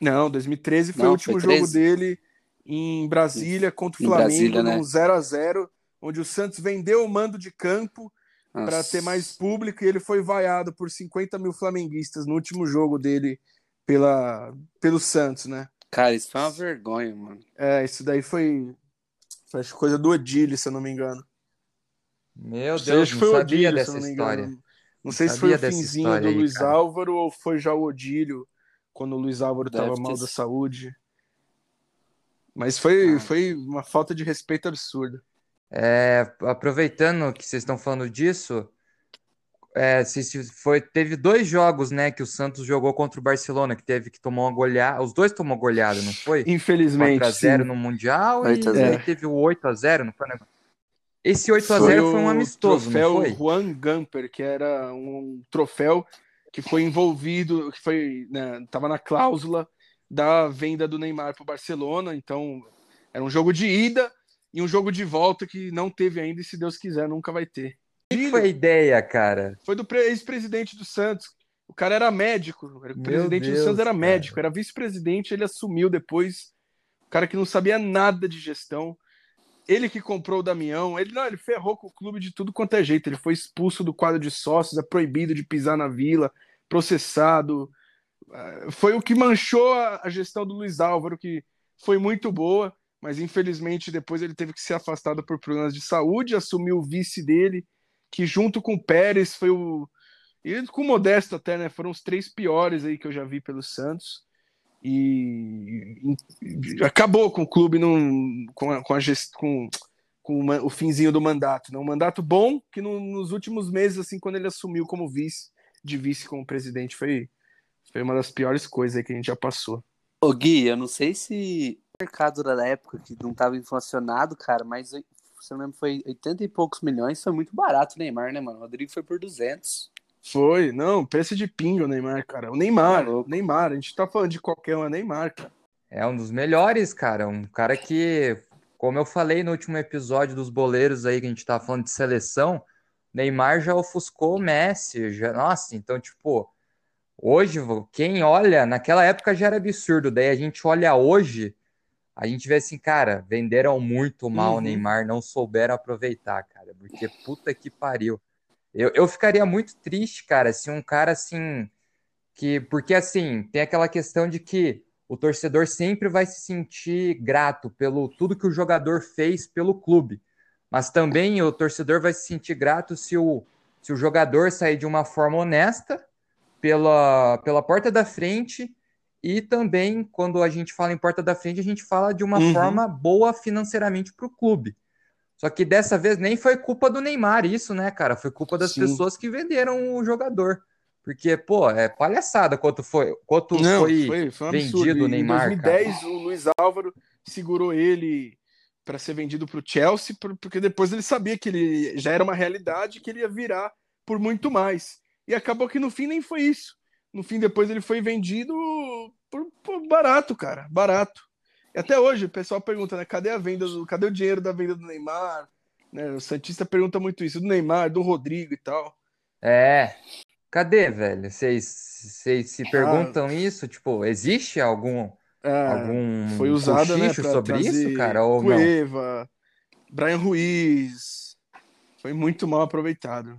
Speaker 3: Não, 2013 foi não, o último jogo dele em Brasília contra o Flamengo, Brasília, né? num 0 a 0 onde o Santos vendeu o mando de campo para ter mais público e ele foi vaiado por 50 mil flamenguistas no último jogo dele pela, pelo Santos, né?
Speaker 2: Cara, isso foi uma vergonha, mano.
Speaker 3: É, isso daí foi, foi coisa do Odile, se eu não me engano.
Speaker 1: Meu Deus, não, não sabia Odílio, dessa não história.
Speaker 3: Não, não sei se foi o finzinho do aí, Luiz cara. Álvaro ou foi já o Odílio, quando o Luiz Álvaro estava mal da saúde. Mas foi, ah. foi uma falta de respeito absurda.
Speaker 1: É, aproveitando que vocês estão falando disso, é, se, foi, teve dois jogos, né, que o Santos jogou contra o Barcelona, que teve que tomar uma goleada. Os dois tomou goleada, não foi?
Speaker 3: Infelizmente.
Speaker 1: 4x0 no Mundial e, e teve o 8x0, não foi? Né? Esse 8 a 0 foi, foi um amistoso,
Speaker 3: troféu
Speaker 1: não foi?
Speaker 3: Juan Gamper, que era um troféu que foi envolvido, que foi, né, tava na cláusula da venda do Neymar para o Barcelona, então era um jogo de ida e um jogo de volta que não teve ainda e se Deus quiser nunca vai ter.
Speaker 1: O que foi a ideia, cara?
Speaker 3: Foi do ex-presidente do Santos. O cara era médico, o presidente Deus, do Santos era médico, cara. era vice-presidente, ele assumiu depois. O cara que não sabia nada de gestão ele que comprou o Damião, ele não, ele ferrou com o clube de tudo quanto é jeito. Ele foi expulso do quadro de sócios, é proibido de pisar na vila, processado. É, foi o que manchou a gestão do Luiz Álvaro, que foi muito boa, mas infelizmente depois ele teve que ser afastado por problemas de saúde, assumiu o vice dele, que junto com o Pérez foi o. E com o Modesto até, né? Foram os três piores aí que eu já vi pelo Santos e, e acabou com o clube num, com, a, com, a gest, com, com uma, o finzinho do mandato. Né? Um mandato bom que no, nos últimos meses, assim, quando ele assumiu como vice, de vice como presidente, foi, foi uma das piores coisas que a gente já passou.
Speaker 2: Ô Gui, eu não sei se o mercado da época que não estava inflacionado, cara, mas se eu não lembro, foi 80 e poucos milhões, foi muito barato o Neymar, né, mano? O Rodrigo foi por 200.
Speaker 3: Foi, não, preço de pingo o Neymar, cara. O Neymar, tá o Neymar, a gente tá falando de qualquer um, é Neymar, cara.
Speaker 1: É um dos melhores, cara. Um cara que, como eu falei no último episódio dos boleiros aí, que a gente tava falando de seleção, Neymar já ofuscou o Messi. Já... Nossa, então, tipo, hoje, quem olha, naquela época já era absurdo. Daí a gente olha hoje, a gente vê assim, cara, venderam muito mal uhum. o Neymar, não souberam aproveitar, cara. Porque puta que pariu. Eu, eu ficaria muito triste, cara, se um cara assim. que Porque assim, tem aquela questão de que o torcedor sempre vai se sentir grato pelo tudo que o jogador fez pelo clube. Mas também o torcedor vai se sentir grato se o, se o jogador sair de uma forma honesta pela, pela porta da frente e também, quando a gente fala em porta da frente, a gente fala de uma uhum. forma boa financeiramente para o clube. Só que dessa vez nem foi culpa do Neymar isso, né, cara? Foi culpa das Sim. pessoas que venderam o jogador. Porque, pô, é palhaçada quanto foi, quanto Não, foi, foi, foi um vendido o Neymar.
Speaker 3: Em 2010, cara. o Luiz Álvaro segurou ele para ser vendido para o Chelsea, porque depois ele sabia que ele já era uma realidade, que ele ia virar por muito mais. E acabou que no fim nem foi isso. No fim, depois ele foi vendido por, por barato, cara, barato. E até hoje o pessoal pergunta, né? Cadê a venda do, cadê o dinheiro da venda do Neymar? Né, o Santista pergunta muito isso, do Neymar, do Rodrigo e tal.
Speaker 1: É. Cadê, velho? Vocês se ah. perguntam ah, isso? Tipo, existe algum, é, algum
Speaker 3: foi usado, né,
Speaker 1: sobre isso, cara? Ou Cueva,
Speaker 3: não? Brian Ruiz. Foi muito mal aproveitado.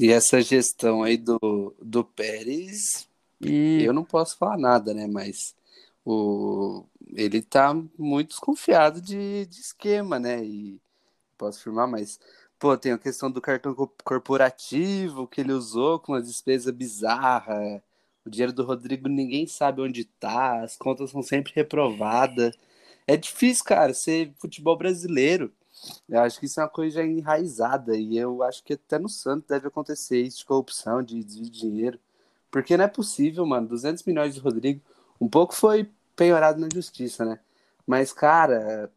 Speaker 2: E essa gestão aí do, do Pérez, e... eu não posso falar nada, né? Mas o, ele tá muito desconfiado de, de esquema, né? E posso afirmar, mas pô, tem a questão do cartão corporativo que ele usou com uma despesa bizarra. O dinheiro do Rodrigo ninguém sabe onde tá, as contas são sempre reprovadas. É difícil, cara, ser futebol brasileiro. Eu acho que isso é uma coisa enraizada e eu acho que até no Santos deve acontecer isso de corrupção, de de dinheiro. Porque não é possível, mano, 200 milhões de Rodrigo. Um pouco foi penhorado na justiça, né? Mas, cara,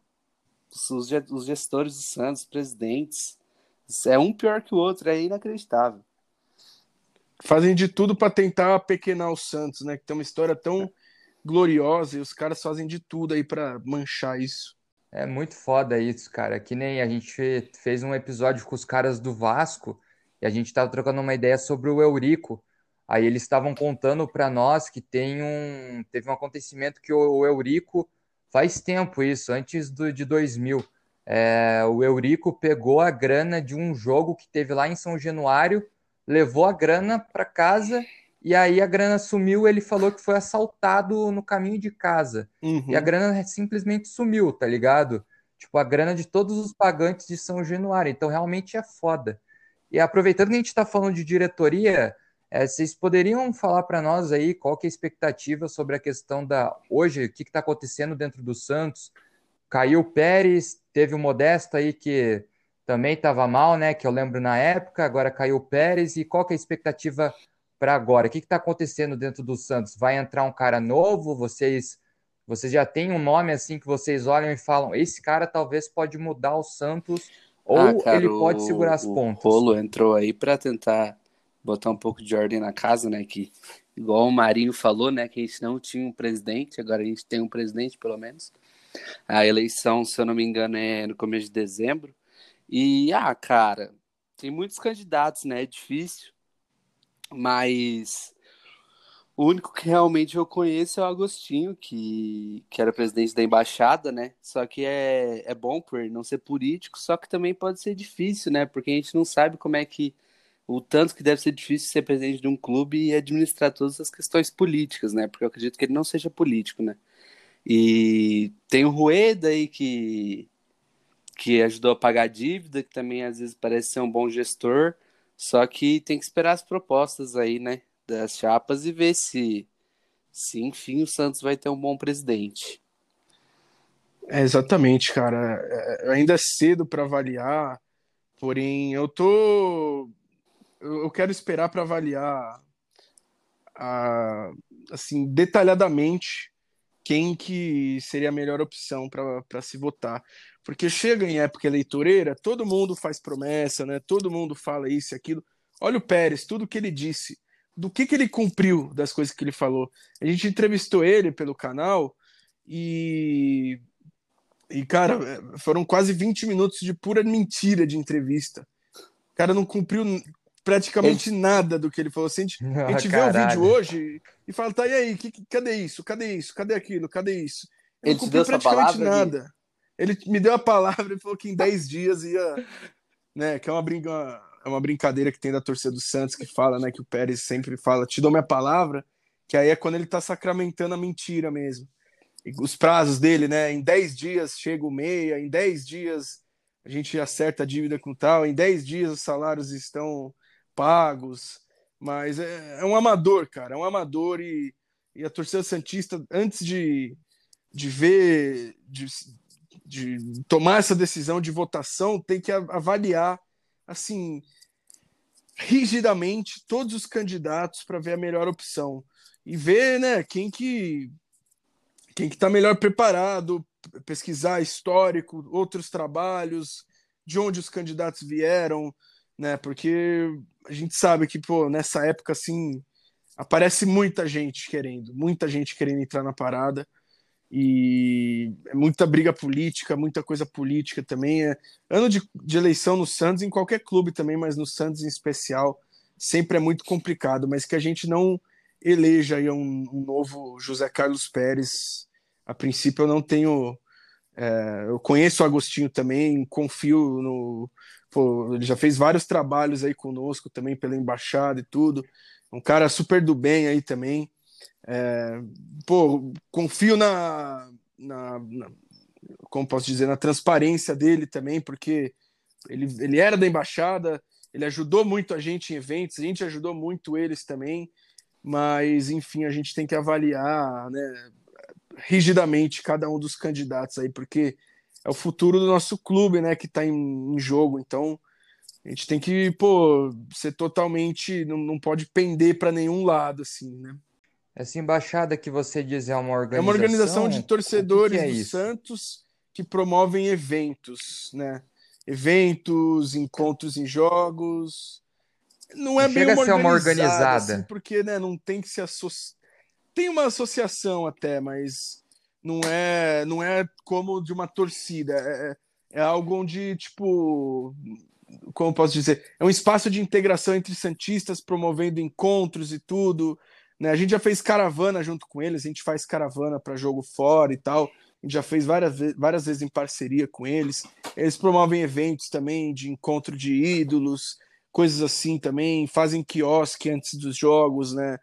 Speaker 2: os, os gestores do Santos, presidentes, é um pior que o outro, é inacreditável.
Speaker 3: Fazem de tudo para tentar apequenar o Santos, né? Que tem uma história tão gloriosa e os caras fazem de tudo aí para manchar isso.
Speaker 1: É muito foda isso, cara. Que nem a gente fez um episódio com os caras do Vasco e a gente tava trocando uma ideia sobre o Eurico. Aí eles estavam contando para nós que tem um teve um acontecimento que o, o Eurico faz tempo isso, antes do, de 2000. É, o Eurico pegou a grana de um jogo que teve lá em São Januário, levou a grana para casa e aí a grana sumiu. Ele falou que foi assaltado no caminho de casa uhum. e a grana simplesmente sumiu, tá ligado? Tipo, a grana de todos os pagantes de São Januário. Então, realmente é foda. E aproveitando que a gente está falando de diretoria, é, vocês poderiam falar para nós aí qual que é a expectativa sobre a questão da hoje, o que está acontecendo dentro do Santos? Caiu o Pérez, teve o Modesto aí que também estava mal, né? Que eu lembro na época, agora caiu o Pérez. E qual que é a expectativa para agora? O que está acontecendo dentro do Santos? Vai entrar um cara novo? Vocês, vocês já têm um nome assim que vocês olham e falam: esse cara talvez pode mudar o Santos ou ah, cara, ele pode segurar as
Speaker 2: o,
Speaker 1: pontas?
Speaker 2: O Polo entrou aí para tentar botar um pouco de ordem na casa, né? Que, igual o Marinho falou, né? Que a gente não tinha um presidente, agora a gente tem um presidente, pelo menos. A eleição, se eu não me engano, é no começo de dezembro. E, ah, cara, tem muitos candidatos, né? É difícil. Mas o único que realmente eu conheço é o Agostinho, que, que era presidente da embaixada, né? Só que é, é bom por não ser político, só que também pode ser difícil, né? Porque a gente não sabe como é que o tanto que deve ser difícil ser presidente de um clube e administrar todas as questões políticas, né? Porque eu acredito que ele não seja político, né? E tem o Rueda aí que, que ajudou a pagar a dívida, que também às vezes parece ser um bom gestor, só que tem que esperar as propostas aí, né? Das chapas e ver se, se enfim, o Santos vai ter um bom presidente.
Speaker 3: É, exatamente, cara. É, ainda é cedo para avaliar, porém eu tô eu quero esperar para avaliar a, assim detalhadamente quem que seria a melhor opção para se votar. Porque chega em época eleitoreira, todo mundo faz promessa, né? Todo mundo fala isso e aquilo. Olha o Pérez, tudo que ele disse, do que, que ele cumpriu das coisas que ele falou. A gente entrevistou ele pelo canal e e cara, foram quase 20 minutos de pura mentira de entrevista. O cara não cumpriu praticamente ele... nada do que ele falou. Assim, a gente, ah, a gente vê o vídeo hoje e fala, tá, e aí, que, cadê isso? Cadê isso? Cadê aquilo? Cadê isso?
Speaker 2: Ele, ele não cumpriu praticamente
Speaker 3: nada. De... Ele me deu a palavra e falou que em 10 dias ia. Né, que é uma, brinca, é uma brincadeira que tem da torcida do Santos que fala, né? Que o Pérez sempre fala, te dou minha palavra, que aí é quando ele tá sacramentando a mentira mesmo. E os prazos dele, né? Em 10 dias chega o meia, em 10 dias a gente acerta a dívida com tal, em 10 dias os salários estão pagos, mas é, é um amador, cara, é um amador e, e a torcida Santista, antes de, de ver, de, de tomar essa decisão de votação, tem que avaliar, assim, rigidamente todos os candidatos para ver a melhor opção e ver, né, quem que quem que está melhor preparado, pesquisar histórico, outros trabalhos, de onde os candidatos vieram, né? Porque a gente sabe que, pô, nessa época, assim, aparece muita gente querendo, muita gente querendo entrar na parada e é muita briga política, muita coisa política também. É ano de, de eleição no Santos, em qualquer clube também, mas no Santos em especial, sempre é muito complicado. Mas que a gente não eleja aí um, um novo José Carlos Pérez. A princípio, eu não tenho. É, eu conheço o Agostinho também, confio no, Pô, ele já fez vários trabalhos aí conosco também pela embaixada e tudo. Um cara super do bem aí também. É, pô, confio na, na, na, como posso dizer, na transparência dele também, porque ele, ele era da embaixada, ele ajudou muito a gente em eventos, a gente ajudou muito eles também, mas enfim, a gente tem que avaliar né, rigidamente cada um dos candidatos aí, porque é o futuro do nosso clube, né, que está em, em, jogo. Então, a gente tem que, pô, ser totalmente, não, não pode pender para nenhum lado, assim, né?
Speaker 1: Essa embaixada que você diz é uma organização?
Speaker 3: É uma organização de torcedores que que é do Santos que promovem eventos, né? Eventos, encontros em jogos. Não é bem uma, uma organizada, assim, porque né, não tem que se associar. Tem uma associação até, mas não é não é como de uma torcida, é, é algo onde, tipo, como posso dizer, é um espaço de integração entre santistas, promovendo encontros e tudo. Né? A gente já fez caravana junto com eles, a gente faz caravana para jogo fora e tal. a gente já fez várias, várias vezes em parceria com eles. Eles promovem eventos também de encontro de ídolos, coisas assim também, fazem quiosque antes dos jogos, né?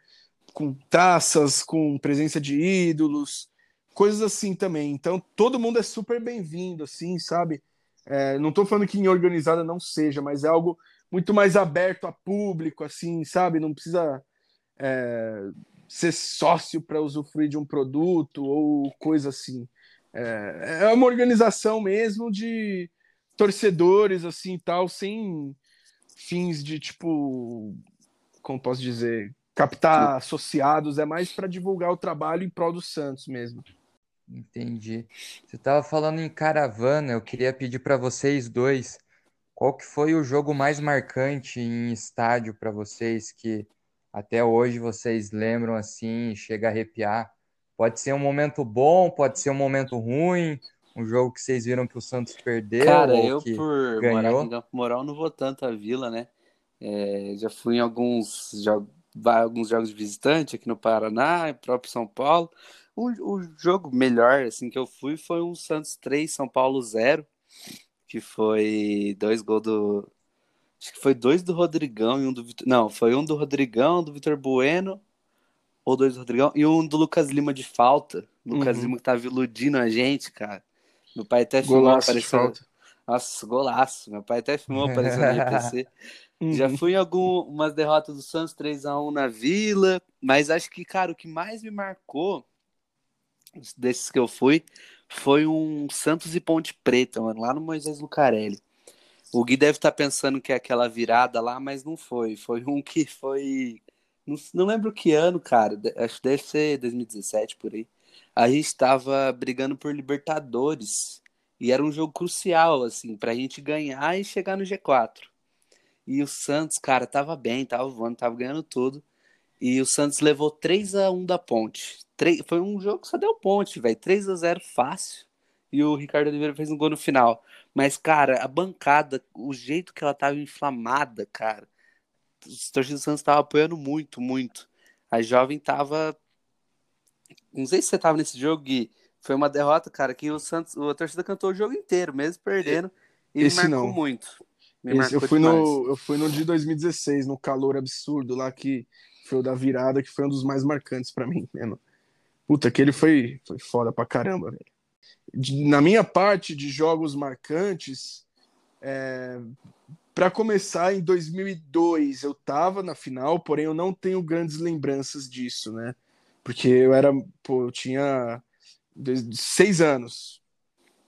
Speaker 3: Com taças, com presença de ídolos, coisas assim também. Então todo mundo é super bem-vindo, assim, sabe? É, não estou falando que em organizada não seja, mas é algo muito mais aberto a público, assim, sabe? Não precisa é, ser sócio para usufruir de um produto ou coisa assim. É, é uma organização mesmo de torcedores, assim, tal, sem fins de, tipo, como posso dizer, captar associados, é mais para divulgar o trabalho em prol do Santos mesmo.
Speaker 1: Entendi. Você estava falando em caravana, eu queria pedir para vocês dois, qual que foi o jogo mais marcante em estádio para vocês que até hoje vocês lembram assim, chega a arrepiar? Pode ser um momento bom, pode ser um momento ruim, um jogo que vocês viram que o Santos perdeu.
Speaker 2: Cara, eu por ganhou. morar em Campo Moral não vou tanto a Vila, né? É, já fui em alguns, jogos, alguns jogos de visitante aqui no Paraná, próprio São Paulo. O, o jogo melhor assim que eu fui foi um Santos 3, São Paulo 0, que foi dois gols do. Acho que foi dois do Rodrigão e um do Vitor. Não, foi um do Rodrigão, do Vitor Bueno ou dois do Rodrigão, e um do Lucas Lima de falta. Lucas uhum. Lima que tava iludindo a gente, cara. Meu pai até filmou aparecendo. Nossa, golaço. Meu pai até filmou aparecendo no RPC. Uhum. Já fui em algumas derrotas do Santos 3x1 na Vila, mas acho que, cara, o que mais me marcou desses que eu fui foi um Santos e Ponte Preta, mano, lá no Moisés Lucarelli. O Gui deve estar tá pensando que é aquela virada lá, mas não foi. Foi um que foi não, não lembro que ano, cara. Acho que deve ser 2017 por aí. A gente estava brigando por Libertadores. E era um jogo crucial, assim, pra gente ganhar e chegar no G4. E o Santos, cara, tava bem, tava voando, tava ganhando tudo. E o Santos levou 3 a 1 da ponte. 3... Foi um jogo que só deu ponte, velho. 3 a 0 fácil. E o Ricardo Oliveira fez um gol no final. Mas, cara, a bancada, o jeito que ela tava inflamada, cara os torcedores do Santos estavam apoiando muito, muito. A jovem tava. Não sei se você tava nesse jogo, Gui. Foi uma derrota, cara, que o Santos, a torcida cantou o jogo inteiro, mesmo perdendo. E Esse me marcou não. muito.
Speaker 3: Me Esse, eu, fui no, eu fui no de 2016, no calor absurdo lá, que foi o da virada, que foi um dos mais marcantes para mim, mesmo. Puta, aquele foi, foi foda pra caramba, velho. Na minha parte de jogos marcantes, é, para começar, em 2002 eu estava na final, porém eu não tenho grandes lembranças disso, né? Porque eu era, pô, eu tinha seis anos.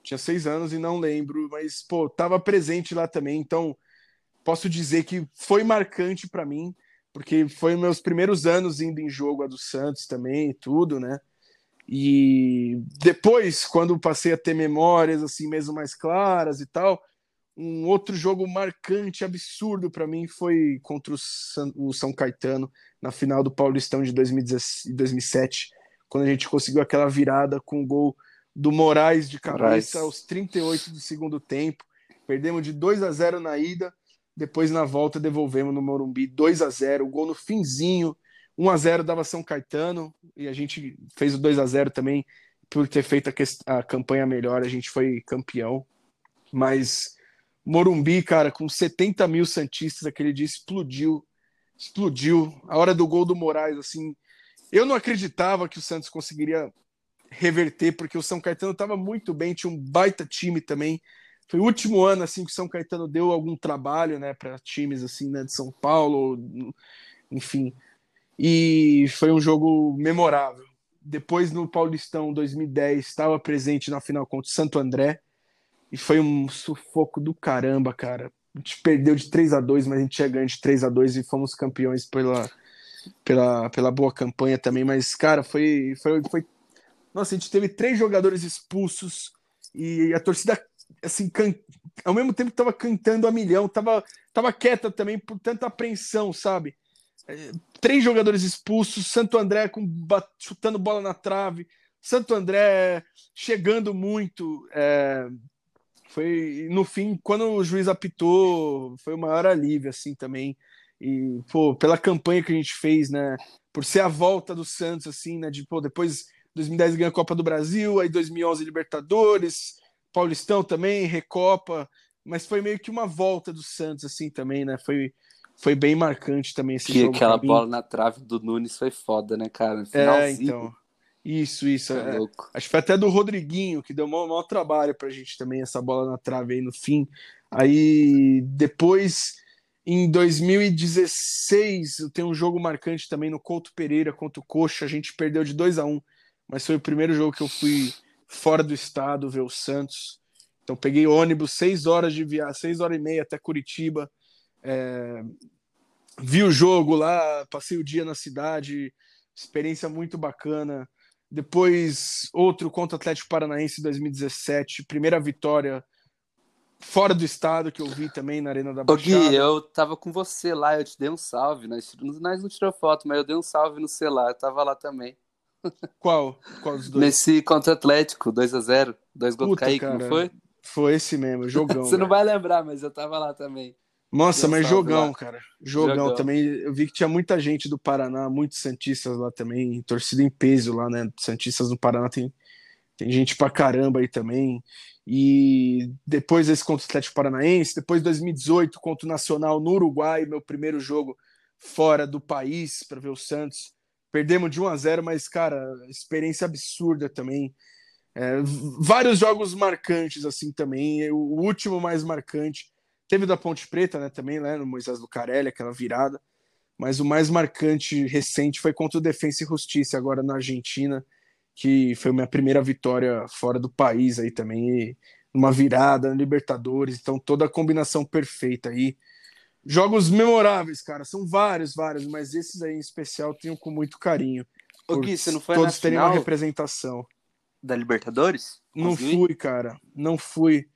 Speaker 3: Tinha seis anos e não lembro, mas, pô, estava presente lá também, então posso dizer que foi marcante para mim, porque foi meus primeiros anos indo em jogo a do Santos também e tudo, né? E depois, quando passei a ter memórias assim mesmo mais claras e tal, um outro jogo marcante, absurdo para mim foi contra o São, o São, Caetano na final do Paulistão de 2007, quando a gente conseguiu aquela virada com o gol do Moraes de cabeça Moraes. aos 38 do segundo tempo. Perdemos de 2 a 0 na ida, depois na volta devolvemos no Morumbi 2 a 0, o gol no finzinho, 1 a 0 dava São Caetano e a gente fez o 2 a 0 também por ter feito a, a campanha melhor, a gente foi campeão. Mas Morumbi, cara, com 70 mil Santistas, aquele dia explodiu. Explodiu. A hora do gol do Moraes, assim. Eu não acreditava que o Santos conseguiria reverter, porque o São Caetano estava muito bem, tinha um baita time também. Foi o último ano assim que São Caetano deu algum trabalho, né, para times assim, né, de São Paulo, enfim. E foi um jogo memorável. Depois no Paulistão 2010 estava presente na final contra o Santo André e foi um sufoco do caramba, cara. A gente perdeu de 3 a 2 mas a gente tinha ganho de 3 a 2 e fomos campeões pela, pela, pela boa campanha também. Mas, cara, foi, foi, foi. Nossa, a gente teve três jogadores expulsos e a torcida, assim, can... ao mesmo tempo tava cantando a milhão, tava, tava quieta também por tanta apreensão, sabe? É, três jogadores expulsos, Santo André com, chutando bola na trave, Santo André chegando muito. É foi no fim, quando o juiz apitou, foi o maior alívio assim também. E pô, pela campanha que a gente fez, né, por ser a volta do Santos assim, né, de pô, depois 2010 ganha a Copa do Brasil, aí 2011 Libertadores, Paulistão também, Recopa, mas foi meio que uma volta do Santos assim também, né? Foi foi bem marcante também esse
Speaker 2: que
Speaker 3: jogo.
Speaker 2: aquela bola na trave do Nunes foi foda, né, cara?
Speaker 3: É, então. Isso, isso. É, é acho que foi até do Rodriguinho, que deu o maior, maior trabalho pra gente também, essa bola na trave aí no fim. Aí depois, em 2016, eu tenho um jogo marcante também no Couto Pereira contra o Coxa. A gente perdeu de 2 a 1 mas foi o primeiro jogo que eu fui fora do estado ver o Santos. Então peguei ônibus, seis horas de viagem, seis horas e meia até Curitiba. É... Vi o jogo lá, passei o dia na cidade, experiência muito bacana. Depois, outro contra o Atlético Paranaense 2017, primeira vitória fora do estado que eu vi também na Arena da Baixada.
Speaker 2: Ô Gui, eu tava com você lá, eu te dei um salve. Nós, nós não tirou foto, mas eu dei um salve no celular, eu tava lá também.
Speaker 3: Qual? Qual dos dois?
Speaker 2: Nesse contra o Atlético, 2x0, dois gols do Kaique, cara, não foi?
Speaker 3: Foi esse mesmo, jogão.
Speaker 2: Você não vai lembrar, mas eu tava lá também.
Speaker 3: Nossa, mas jogão, lá. cara. Jogão, jogão, também. Eu vi que tinha muita gente do Paraná, muitos Santistas lá também, torcida em peso lá, né? Santistas no Paraná tem, tem gente pra caramba aí também. E depois esse contra o Atlético Paranaense, depois 2018 contra o Nacional no Uruguai, meu primeiro jogo fora do país para ver o Santos. Perdemos de 1 a 0, mas cara, experiência absurda também. É, vários jogos marcantes assim também. O último mais marcante teve da Ponte Preta, né, também, né, no Moisés Lucarelli, aquela virada. Mas o mais marcante recente foi contra o Defensa e Justiça agora na Argentina que foi minha primeira vitória fora do país aí também, uma virada, Libertadores, então toda a combinação perfeita aí. Jogos memoráveis, cara, são vários, vários, mas esses aí em especial tenho com muito carinho.
Speaker 2: Ô Gui, você não foi
Speaker 3: todos terem uma representação.
Speaker 2: Da Libertadores?
Speaker 3: Não fui, cara, não fui.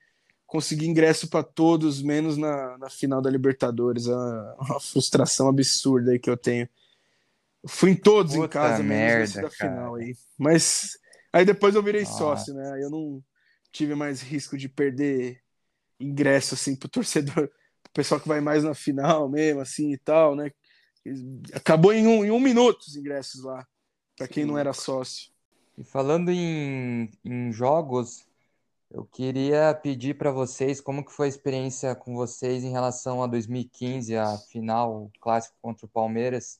Speaker 3: Consegui ingresso para todos, menos na, na final da Libertadores. A, uma frustração absurda aí que eu tenho. Fui em todos Puta em casa, menos da final aí. Mas aí depois eu virei Nossa. sócio, né? Aí eu não tive mais risco de perder ingresso assim pro torcedor, pro pessoal que vai mais na final mesmo, assim e tal, né? Acabou em um, em um minuto os ingressos lá, para quem não era sócio.
Speaker 1: E falando em, em jogos, eu queria pedir para vocês como que foi a experiência com vocês em relação a 2015, a final, o clássico contra o Palmeiras.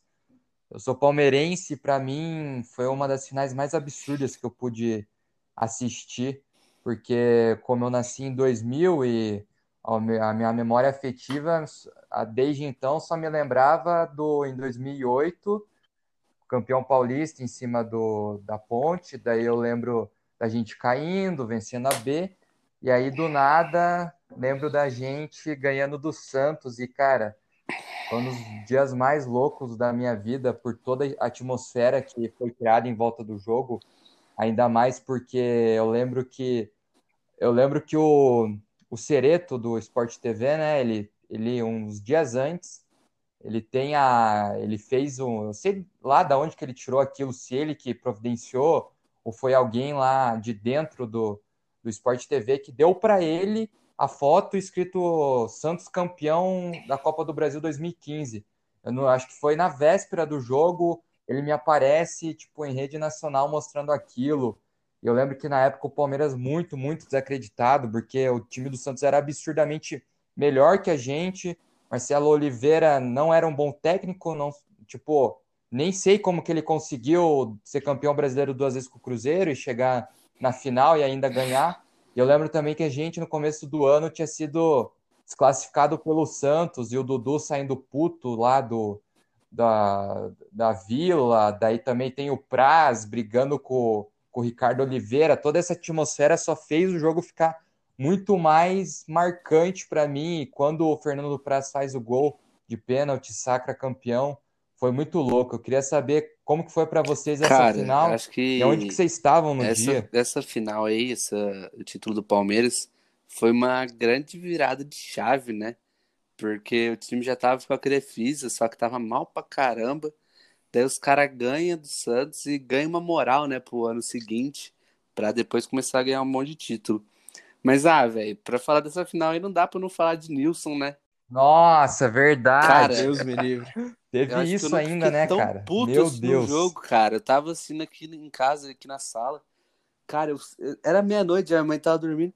Speaker 1: Eu sou palmeirense, para mim foi uma das finais mais absurdas que eu pude assistir, porque como eu nasci em 2000 e a minha memória afetiva desde então só me lembrava do em 2008, campeão paulista em cima do da Ponte, daí eu lembro da gente caindo, vencendo a B, e aí do nada lembro da gente ganhando do Santos e cara, foi um dos dias mais loucos da minha vida por toda a atmosfera que foi criada em volta do jogo, ainda mais porque eu lembro que eu lembro que o, o Cereto do Sport TV, né, ele, ele uns dias antes, ele tem a ele fez um, eu sei lá da onde que ele tirou aquilo, se ele que providenciou ou foi alguém lá de dentro do do Sport TV que deu para ele a foto escrito Santos campeão da Copa do Brasil 2015. Eu não acho que foi na véspera do jogo, ele me aparece tipo em rede nacional mostrando aquilo. Eu lembro que na época o Palmeiras muito, muito desacreditado, porque o time do Santos era absurdamente melhor que a gente. Marcelo Oliveira não era um bom técnico, não, tipo, nem sei como que ele conseguiu ser campeão brasileiro duas vezes com o Cruzeiro e chegar na final e ainda ganhar. E eu lembro também que a gente, no começo do ano, tinha sido desclassificado pelo Santos e o Dudu saindo puto lá do, da, da Vila. Daí também tem o Praz brigando com, com o Ricardo Oliveira. Toda essa atmosfera só fez o jogo ficar muito mais marcante para mim. E quando o Fernando Praz faz o gol de pênalti, sacra campeão, foi muito louco. Eu queria saber como que foi para vocês essa
Speaker 2: Cara,
Speaker 1: final
Speaker 2: acho que
Speaker 1: e onde que vocês estavam no
Speaker 2: essa,
Speaker 1: dia.
Speaker 2: Essa final aí, essa, o título do Palmeiras, foi uma grande virada de chave, né? Porque o time já tava com a Crefisa, só que tava mal pra caramba. Daí os caras ganham do Santos e ganham uma moral, né, pro ano seguinte, para depois começar a ganhar um monte de título. Mas, ah, velho, pra falar dessa final aí não dá pra não falar de Nilson, né?
Speaker 1: Nossa, verdade.
Speaker 3: Cara, Deus me livre.
Speaker 1: Teve isso ainda, né,
Speaker 2: tão
Speaker 1: cara?
Speaker 2: Puto
Speaker 1: Meu Deus.
Speaker 2: No jogo, cara. Eu tava assim aqui em casa, aqui na sala. Cara, eu- era meia-noite, a mãe tava dormindo.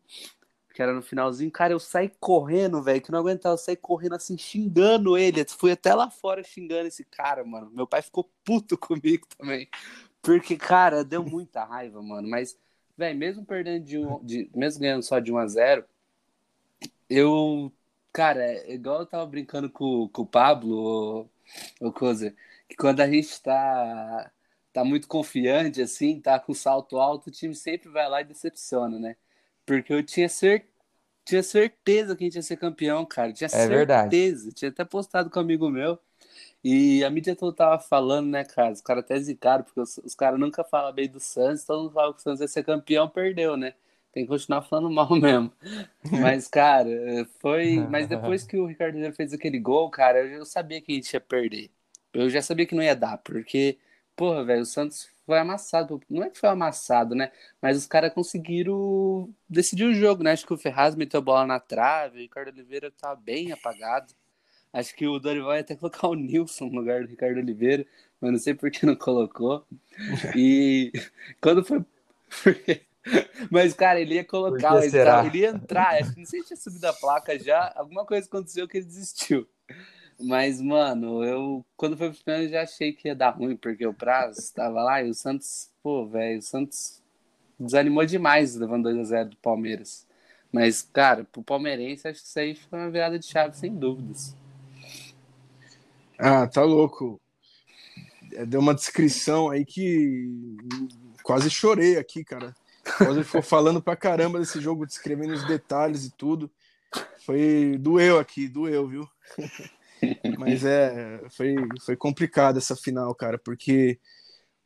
Speaker 2: Que era no finalzinho. Cara, eu saí correndo, velho, que eu não aguentava. Eu saí correndo assim, xingando ele. Fui até lá fora xingando esse cara, mano. Meu pai ficou puto comigo também. Porque, cara, deu muita raiva, mano. Mas, velho, mesmo perdendo de, um, de. Mesmo ganhando só de 1 a 0 eu. Cara, é igual eu tava brincando com, com o Pablo, o Coisa, que quando a gente tá, tá muito confiante, assim, tá com salto alto, o time sempre vai lá e decepciona, né? Porque eu tinha, cer tinha certeza que a gente ia ser campeão, cara. Tinha
Speaker 1: É verdade.
Speaker 2: certeza. Tinha até postado com um amigo meu. E a mídia toda tava falando, né, cara? Os caras até zicaram, porque os, os caras nunca falam bem do Santos, todo mundo fala que o Santos ia ser campeão, perdeu, né? Tem que continuar falando mal mesmo. Mas, cara, foi. Mas depois que o Ricardo Oliveira fez aquele gol, cara, eu sabia que a gente ia perder. Eu já sabia que não ia dar, porque, porra, velho, o Santos foi amassado. Não é que foi amassado, né? Mas os caras conseguiram decidir o jogo, né? Acho que o Ferraz meteu a bola na trave, o Ricardo Oliveira tava bem apagado. Acho que o Dorival ia até colocar o Nilson no lugar do Ricardo Oliveira, mas não sei por que não colocou. E quando foi. Mas, cara, ele ia colocar, tava- ele ia entrar. Acho que não sei se tinha subido a placa já. Alguma coisa aconteceu que ele desistiu. Mas, mano, eu quando foi pro final eu já achei que ia dar ruim, porque o Praz tava lá e o Santos, pô, velho, o Santos desanimou demais levando 2x0 do Palmeiras. Mas, cara, pro palmeirense, acho que isso aí foi uma virada de chave, sem dúvidas.
Speaker 3: Ah, tá louco. É, Deu uma descrição aí que quase chorei aqui, cara. Quase ficou falando pra caramba desse jogo, descrevendo os detalhes e tudo. Foi doeu aqui, doeu, viu? Mas é, foi, foi complicado essa final, cara, porque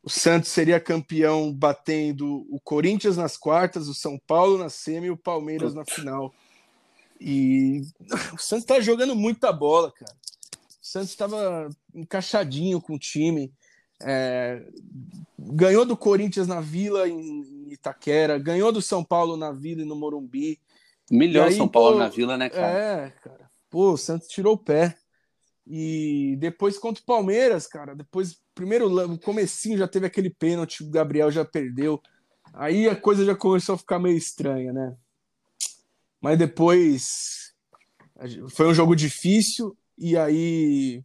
Speaker 3: o Santos seria campeão batendo o Corinthians nas quartas, o São Paulo na semi e o Palmeiras na final. E o Santos tá jogando muita bola, cara. O Santos estava encaixadinho com o time. é, ganhou do Corinthians na Vila em Itaquera, ganhou do São Paulo na Vila e no Morumbi.
Speaker 2: Milhão
Speaker 3: E aí,
Speaker 2: São Paulo
Speaker 3: pô,
Speaker 2: na Vila, né, cara?
Speaker 3: É, cara. Pô, o Santos tirou o pé. E depois contra o Palmeiras, cara, depois, primeiro, no comecinho já teve aquele pênalti, o Gabriel já perdeu. Aí a coisa já começou a ficar meio estranha, né? Mas depois foi um jogo difícil e aí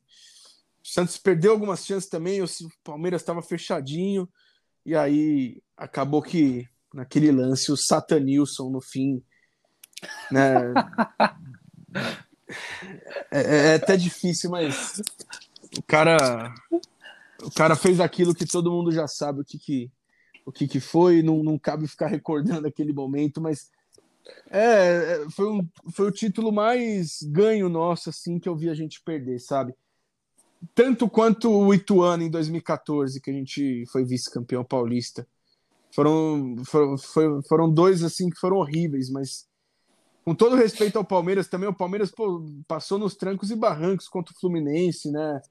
Speaker 3: o Santos perdeu algumas chances também, o Palmeiras estava fechadinho e aí acabou que naquele lance o Satanilson no fim, né? É, é- é até difícil, mas o cara, o cara fez aquilo que todo mundo já sabe o que, que, o que, que foi, não, não cabe ficar recordando aquele momento, mas é, é, foi, um, foi o título mais ganho nosso, assim, que eu vi a gente perder, sabe? Tanto quanto o Ituano em 2014, que a gente foi vice-campeão paulista. Foram, foram, foram dois, assim, que foram horríveis, mas com todo respeito ao Palmeiras, também o Palmeiras pô, passou nos trancos e barrancos contra o Fluminense, né?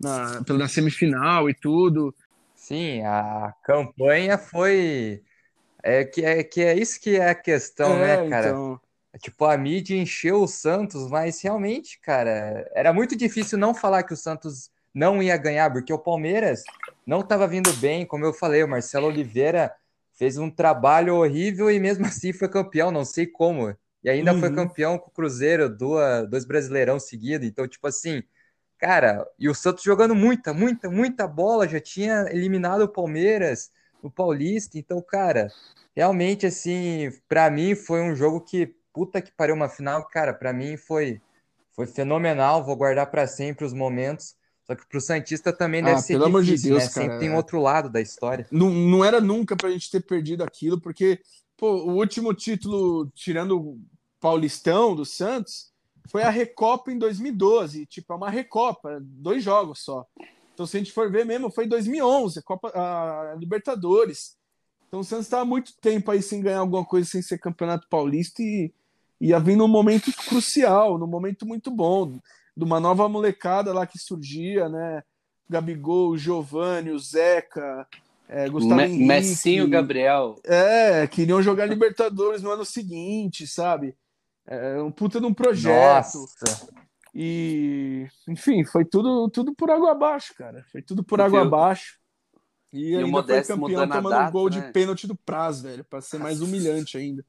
Speaker 3: Na, pela semifinal e tudo.
Speaker 1: Sim, a campanha foi. É que, é que é isso que é a questão,
Speaker 3: É,
Speaker 1: né, cara?
Speaker 3: então.
Speaker 1: Tipo, a mídia encheu o Santos, mas realmente, cara, era muito difícil não falar que o Santos não ia ganhar, porque o Palmeiras não estava vindo bem, como eu falei, o Marcelo Oliveira fez um trabalho horrível e mesmo assim foi campeão, não sei como. E ainda foi
Speaker 3: Uhum.
Speaker 1: campeão com o Cruzeiro, duas, dois Brasileirão seguidos. Então, tipo assim, cara, e o Santos jogando muita, muita, muita bola, já tinha eliminado o Palmeiras no Paulista. Então, cara, realmente, assim, pra mim foi um jogo que, puta que pariu, uma final, cara, pra mim foi, foi fenomenal. Vou guardar pra sempre os momentos. Só que pro Santista também
Speaker 3: Ah,
Speaker 1: deve ser
Speaker 3: pelo amor de
Speaker 1: difícil,
Speaker 3: Deus,
Speaker 1: né? Sempre
Speaker 3: cara.
Speaker 1: tem outro lado da história.
Speaker 3: Não, não era nunca pra gente ter perdido aquilo, porque pô, o último título, tirando o Paulistão do Santos, foi a Recopa em 2012. Tipo, é uma Recopa, dois jogos só. Então, se a gente for ver mesmo, foi em 2011, a, Copa, a Libertadores. Então, o Santos estava há muito tempo aí sem ganhar alguma coisa, sem ser Campeonato Paulista e ia vir num momento crucial, num momento muito bom, de uma nova molecada lá que surgia, né? Gabigol, Giovanni, o Zeca, é, Gustavo
Speaker 2: Me-
Speaker 3: Henrique.
Speaker 2: Messinho Gabriel.
Speaker 3: É, queriam jogar Libertadores no ano seguinte, sabe? É um puta de um projeto.
Speaker 1: Nossa,
Speaker 3: E, enfim, foi tudo, tudo por água abaixo, cara. Foi tudo por água abaixo. E, e ainda o Modesto foi campeão tomando data, um gol né? de pênalti do Praz, velho, para ser mais humilhante ainda.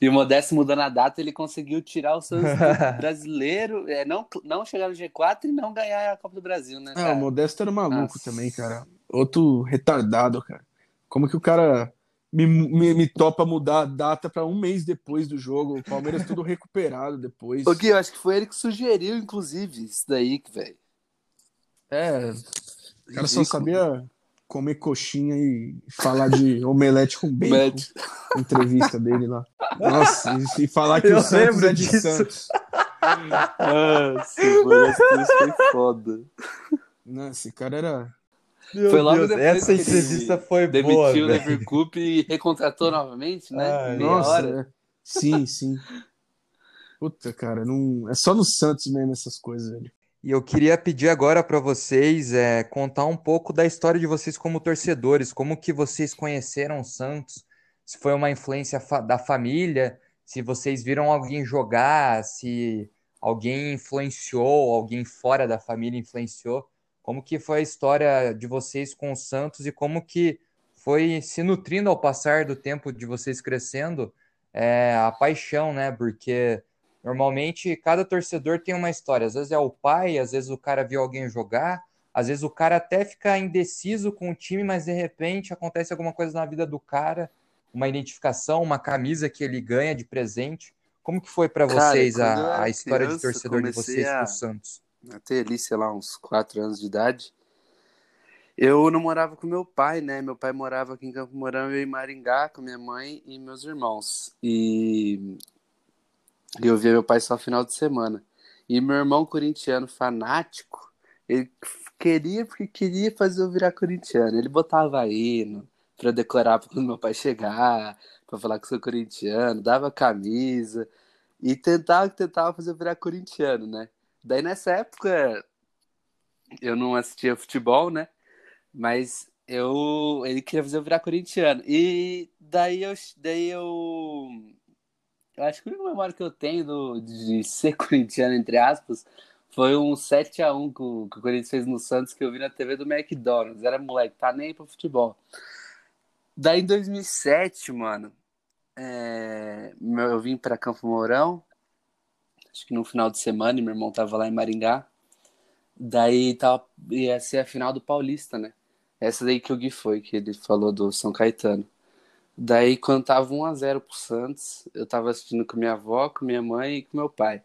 Speaker 2: E o Modesto mudando a data, ele conseguiu tirar o Santos brasileiro, é, não, não chegar no G4 e não ganhar a Copa do Brasil, né?
Speaker 3: É, o Modesto era maluco Nossa. também, cara. Outro retardado, cara. Como que o cara me, me, me topa mudar a data para um mês depois do jogo? O Palmeiras tudo recuperado depois.
Speaker 2: O Gui, eu acho que foi ele que sugeriu, inclusive, isso daí, velho.
Speaker 3: É, o cara só sabia comer coxinha e falar de omelete com bacon. entrevista dele lá. Nossa, e, falar que eu o Santos é de disso. Santos.
Speaker 2: Nossa, mano, isso foi foda.
Speaker 3: Não, esse cara era.
Speaker 1: Meu foi logo Deus, depois essa entrevista foi
Speaker 2: demitiu
Speaker 1: boa.
Speaker 2: Demitiu o Leverkusen e recontratou novamente, né?
Speaker 3: Ai, nossa, é. sim, sim. Puta, cara, não... é só no Santos mesmo essas coisas, velho.
Speaker 1: E eu queria pedir agora para vocês é, contar um pouco da história de vocês como torcedores, como que vocês conheceram o Santos, se foi uma influência fa da família, se vocês viram alguém jogar, se alguém influenciou, alguém fora da família influenciou, como que foi a história de vocês com o Santos e como que foi se nutrindo ao passar do tempo de vocês crescendo é, a paixão, né? Porque Normalmente, cada torcedor tem uma história. Às vezes é o pai, às vezes o cara viu alguém jogar, às vezes o cara até fica indeciso com o time, mas de repente acontece alguma coisa na vida do cara, uma identificação, uma camisa que ele ganha de presente. Como que foi para vocês a, a história criança, de torcedor de vocês a, com o Santos?
Speaker 2: Até ali, sei lá, uns quatro anos de idade. Eu não morava com meu pai, né? Meu pai morava aqui em Campo Mourão, eu em Maringá, com minha mãe e meus irmãos. E e eu via meu pai só final de semana. E meu irmão corintiano fanático, ele queria porque queria fazer eu virar corintiano. Ele botava hino para decorar quando meu pai chegar, para falar que sou corintiano, dava camisa e tentava tentava fazer eu virar corintiano, né? Daí nessa época eu não assistia futebol, né? Mas eu ele queria fazer eu virar corintiano. E daí eu daí eu eu acho que a única memória que eu tenho do, de ser corintiano, entre aspas, foi um 7x1 que o, que o Corinthians fez no Santos que eu vi na TV do McDonald's. Era moleque, tá nem pro futebol. Daí em 2007, mano, é, eu vim para Campo Mourão, acho que no final de semana, meu irmão tava lá em Maringá. Daí tava, ia ser a final do Paulista, né? Essa daí que o Gui foi, que ele falou do São Caetano. Daí, quando tava 1x0 pro Santos, eu tava assistindo com minha avó, com minha mãe e com meu pai.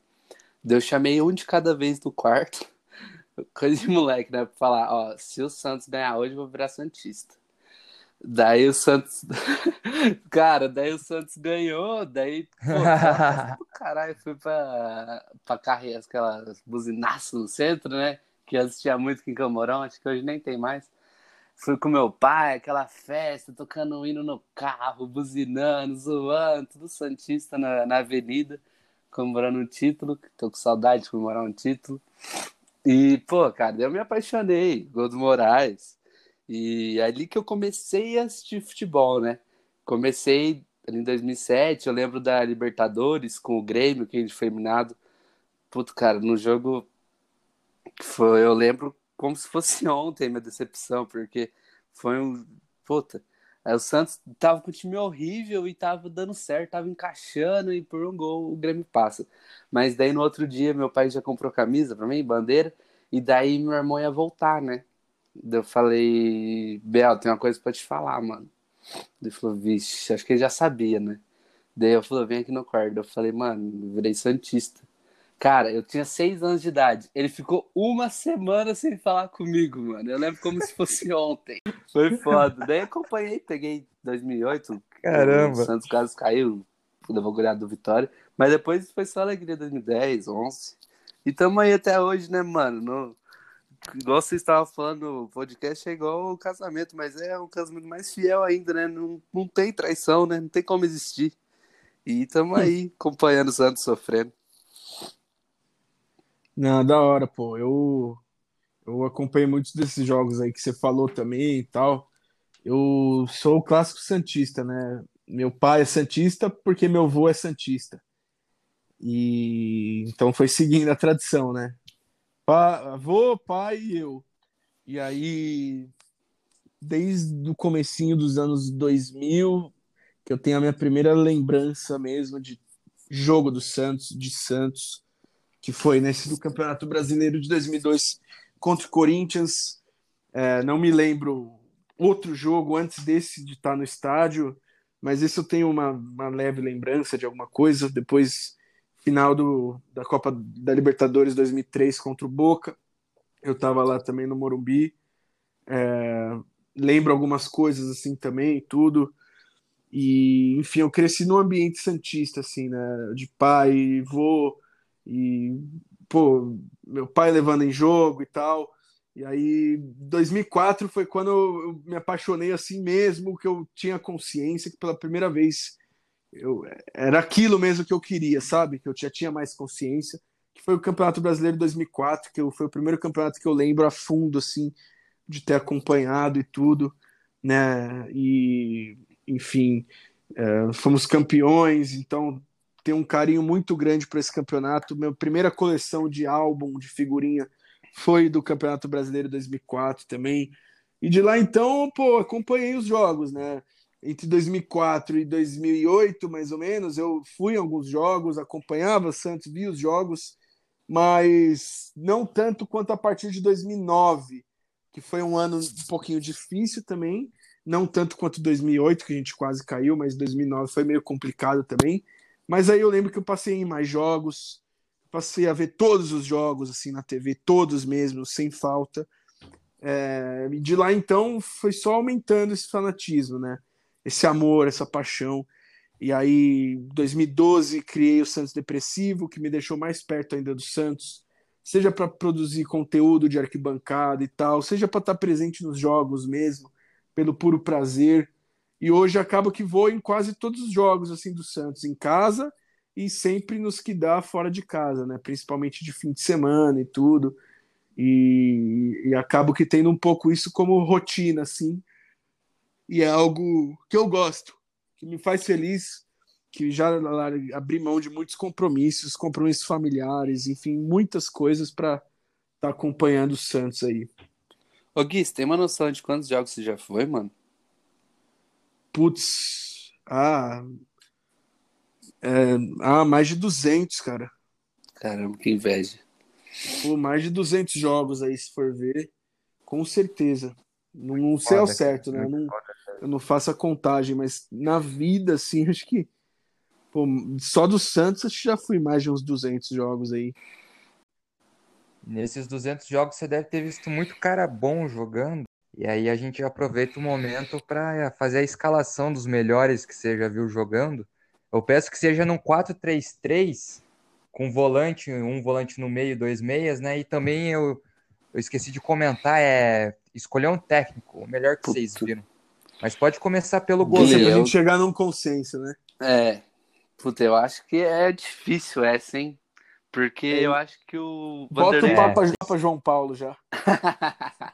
Speaker 2: Daí eu chamei um de cada vez do quarto, coisa de moleque, né? Pra falar, ó, se o Santos ganhar hoje, eu vou virar Santista. Daí o Santos. Cara, daí o Santos ganhou, daí. Pô, caralho, fui pra, pra carreira, aquelas buzinaças no centro, né? Que assistia muito aqui em Camorão, acho que hoje nem tem mais. Fui com meu pai, aquela festa, tocando um hino no carro, buzinando, zoando, tudo Santista na, na avenida, comemorando um título, tô com saudade de comemorar um título. E, pô, cara, eu me apaixonei, Gol do Moraes. E é ali que eu comecei a assistir futebol, né? Comecei ali em 2007, eu lembro da Libertadores com o Grêmio, que a gente foi eliminado. Puto, cara, no jogo foi, eu lembro como se fosse ontem minha decepção, porque foi um. Puta. Aí o Santos tava com um time horrível e tava dando certo, tava encaixando e por um gol o Grêmio passa. Mas daí no outro dia meu pai já comprou camisa pra mim, bandeira, e daí meu irmão ia voltar, né? Eu falei, Bel, tem uma coisa pra te falar, mano. Ele falou, vixe, acho que ele já sabia, né? Daí eu falei, vem aqui no quarto. Eu falei, mano, virei Santista. Cara, eu tinha seis anos de idade. Ele ficou uma semana sem falar comigo, mano. Eu lembro como se fosse ontem. Foi foda. Daí acompanhei, peguei 2008.
Speaker 1: Caramba.
Speaker 2: O Santos Carlos caiu, levou goleado do Vitória. Mas depois foi só alegria 2010, 11. E tamo aí até hoje, né, mano? No... Igual vocês estavam falando, o podcast é igual o casamento, mas é um casamento mais fiel ainda, né? Não, não tem traição, né? Não tem como existir. E tamo aí, acompanhando o Santos sofrendo.
Speaker 3: Não, da hora, pô. Eu, eu acompanhei muitos desses jogos aí que você falou também e tal. Eu sou o clássico Santista, né? Meu pai é Santista porque meu avô é Santista. E então foi seguindo a tradição, né? Pa, avô, pai e eu. E aí, desde o comecinho dos anos 2000, que eu tenho a minha primeira lembrança mesmo de jogo do Santos, de Santos, que foi nesse do Campeonato Brasileiro de 2002 contra o Corinthians. É, não me lembro outro jogo antes desse de estar no estádio, mas esse eu tenho uma, uma leve lembrança de alguma coisa. Depois, final do, da Copa da Libertadores 2003 contra o Boca, eu estava lá também no Morumbi. É, lembro algumas coisas assim também, tudo. E, enfim, eu cresci no ambiente santista, assim, né? De pai, vô, e, pô, meu pai levando em jogo e tal. E aí, 2004 foi quando eu me apaixonei assim mesmo, que eu tinha consciência que pela primeira vez eu, era aquilo mesmo que eu queria, sabe? Que eu já tinha mais consciência. Que foi o Campeonato Brasileiro 2004, que eu, foi o primeiro campeonato que eu lembro a fundo, assim, de ter acompanhado e tudo, né? E enfim, é, fomos campeões, então tenho um carinho muito grande para esse campeonato. Minha primeira coleção de álbum, de figurinha, foi do Campeonato Brasileiro 2004 também. E de lá então, pô, acompanhei os jogos, né? Entre 2004 e 2008, mais ou menos, eu fui em alguns jogos, acompanhava Santos, vi os jogos, mas não tanto quanto a partir de 2009, que foi um ano um pouquinho difícil também, não tanto quanto 2008, que a gente quase caiu, mas 2009 foi meio complicado também. Mas aí eu lembro que eu passei em mais jogos, passei a ver todos os jogos assim na TV, todos mesmo, sem falta. É, de lá então foi só aumentando esse fanatismo, né? Esse amor, essa paixão. E aí, 2012, criei o Santos Depressivo, que me deixou mais perto ainda do Santos, seja para produzir conteúdo de arquibancada e tal, seja para estar presente nos jogos mesmo pelo puro prazer. E hoje acaba que vou em quase todos os jogos assim do Santos em casa e sempre nos que dá fora de casa, né? Principalmente de fim de semana e tudo. E, e acabo que tendo um pouco isso como rotina, assim. E é algo que eu gosto, que me faz feliz, que já abri mão de muitos compromissos, compromissos familiares, enfim, muitas coisas para estar tá acompanhando o Santos aí.
Speaker 2: Ô Gui, você tem uma noção de quantos jogos você já foi, mano?
Speaker 3: Putz, ah, é, ah, mais de 200, cara.
Speaker 2: Caramba, que inveja.
Speaker 3: Pô, mais de 200 jogos aí, se for ver, com certeza. Não, não sei ao certo, né? Eu não, eu não faço a contagem, mas na vida, assim, acho que pô, só do Santos acho que já fui mais de uns 200 jogos aí.
Speaker 1: Nesses 200 jogos você deve ter visto muito cara bom jogando. E aí a gente aproveita o momento para fazer a escalação dos melhores que você já viu jogando. Eu peço que seja num 4-3-3, com volante, um volante no meio, dois meias, né? E também eu, eu esqueci de comentar, é escolher um técnico, o melhor que Puta. vocês viram. Mas pode começar pelo
Speaker 3: goleiro. Pra gente chegar num consenso, né?
Speaker 2: É. Puta, eu acho que é difícil essa, hein? Porque é. eu acho que o.
Speaker 3: Bota o Papa, Papa João Paulo já.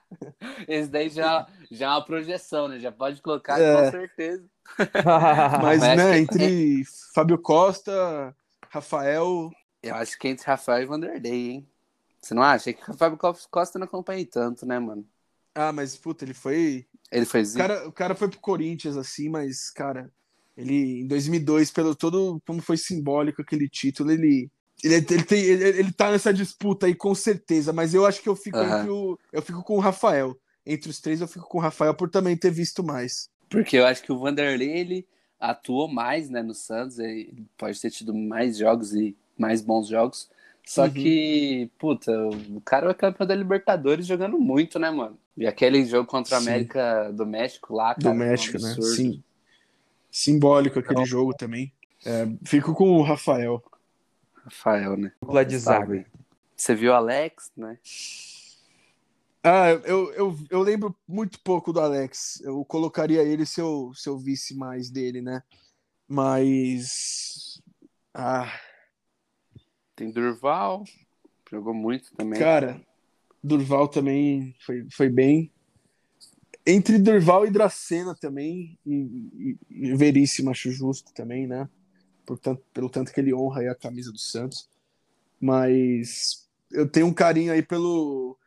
Speaker 2: Esse daí já, já é uma projeção, né? Já pode colocar é. com certeza.
Speaker 3: Mas, Mas né, entre é... Fábio Costa, Rafael.
Speaker 2: Eu acho que entre Rafael e Vanderlei, hein? Você não acha? É que o Fábio Costa não acompanha tanto, né, mano?
Speaker 3: Ah, mas, puta, ele foi.
Speaker 2: Ele foi.
Speaker 3: O cara, o cara foi pro Corinthians, assim, mas, cara, ele, em 2002, pelo todo como foi simbólico aquele título, ele ele, ele, tem, ele, ele tá nessa disputa aí com certeza, mas eu acho que eu fico uhum. entre o, eu fico com o Rafael. Entre os três eu fico com o Rafael por também ter visto mais.
Speaker 2: Porque eu acho que o Vanderlei ele atuou mais, né, no Santos, ele pode ter tido mais jogos e mais bons jogos. Só uhum. que, puta, o cara é campeão da Libertadores jogando muito, né, mano? E aquele jogo contra a América do México lá, cara,
Speaker 3: Do México, um né? Sim. Simbólico aquele então, jogo também. É, fico com o Rafael.
Speaker 2: Rafael, né?
Speaker 1: Dupla de zaga.
Speaker 2: Você viu Alex, né?
Speaker 3: Ah, eu, eu, eu lembro muito pouco do Alex. Eu colocaria ele se eu, se eu visse mais dele, né? Mas. Ah.
Speaker 2: Tem Durval. Jogou muito também.
Speaker 3: Cara, Durval também foi, foi bem. Entre Durval e Dracena também. E, e, e Veríssimo, acho justo também, né? Por tanto, pelo tanto que ele honra aí a camisa do Santos. Mas eu tenho um carinho aí pelo,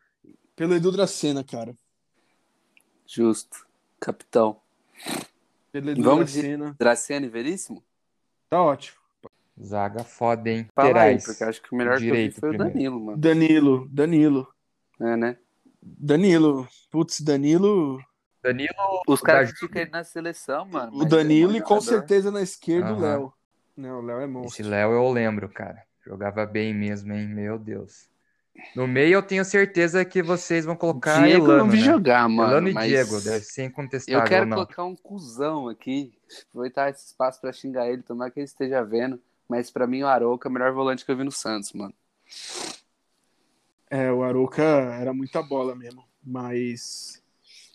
Speaker 3: pelo Edu Dracena, cara.
Speaker 2: Justo. Capitão.
Speaker 3: Pelo Edu
Speaker 2: Vamos de
Speaker 3: Dracena.
Speaker 2: Dracena e Veríssimo?
Speaker 3: Tá ótimo.
Speaker 1: Zaga foda, hein?
Speaker 2: Fala aí,
Speaker 1: Laterais.
Speaker 2: porque eu acho que o melhor
Speaker 1: Direito
Speaker 2: que eu vi foi o
Speaker 1: primeiro.
Speaker 2: Danilo, mano.
Speaker 3: Danilo, Danilo.
Speaker 2: É, né?
Speaker 3: Danilo. Putz, Danilo.
Speaker 1: Danilo,
Speaker 2: Os caras criticam ele na seleção, mano.
Speaker 3: O Danilo
Speaker 2: é
Speaker 3: e com certeza na esquerda o
Speaker 1: Aham.
Speaker 3: Léo. Não, o Léo é
Speaker 1: esse
Speaker 3: monstro.
Speaker 1: Léo eu lembro, cara. Jogava bem mesmo, hein? Meu Deus. No meio eu tenho certeza que vocês vão colocar
Speaker 2: Diego eu
Speaker 1: Elano,
Speaker 2: não vi
Speaker 1: né?
Speaker 2: jogar, mano.
Speaker 1: Elano e
Speaker 2: mas
Speaker 1: Diego, deve ser incontestável,
Speaker 2: Eu quero
Speaker 1: não.
Speaker 2: colocar um cuzão aqui, aproveitar esse espaço pra xingar ele, tomar que ele esteja vendo. Mas pra mim o Arouca é o melhor volante que eu vi no Santos, mano.
Speaker 3: É, o Arouca era muita bola mesmo. Mas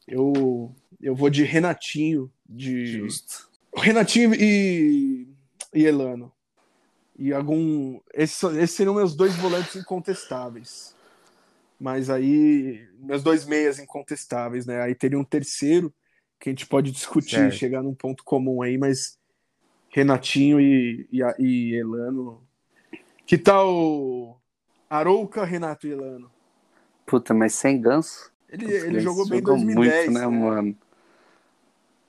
Speaker 3: eu, eu vou de Renatinho. De...
Speaker 2: Justo.
Speaker 3: Renatinho e, e Elano. E algum. Esses, esses seriam meus dois volantes incontestáveis. Mas aí. Meus dois meias incontestáveis, né? Aí teria um terceiro que a gente pode discutir,
Speaker 1: Certo.
Speaker 3: chegar num ponto comum aí, mas Renatinho e, e, e Elano. Que tal Arouca, Renato e Elano?
Speaker 2: Puta, mas sem ganso.
Speaker 3: Ele, ele jogou bem em
Speaker 2: jogou
Speaker 3: 2010.
Speaker 2: muito, né, mano?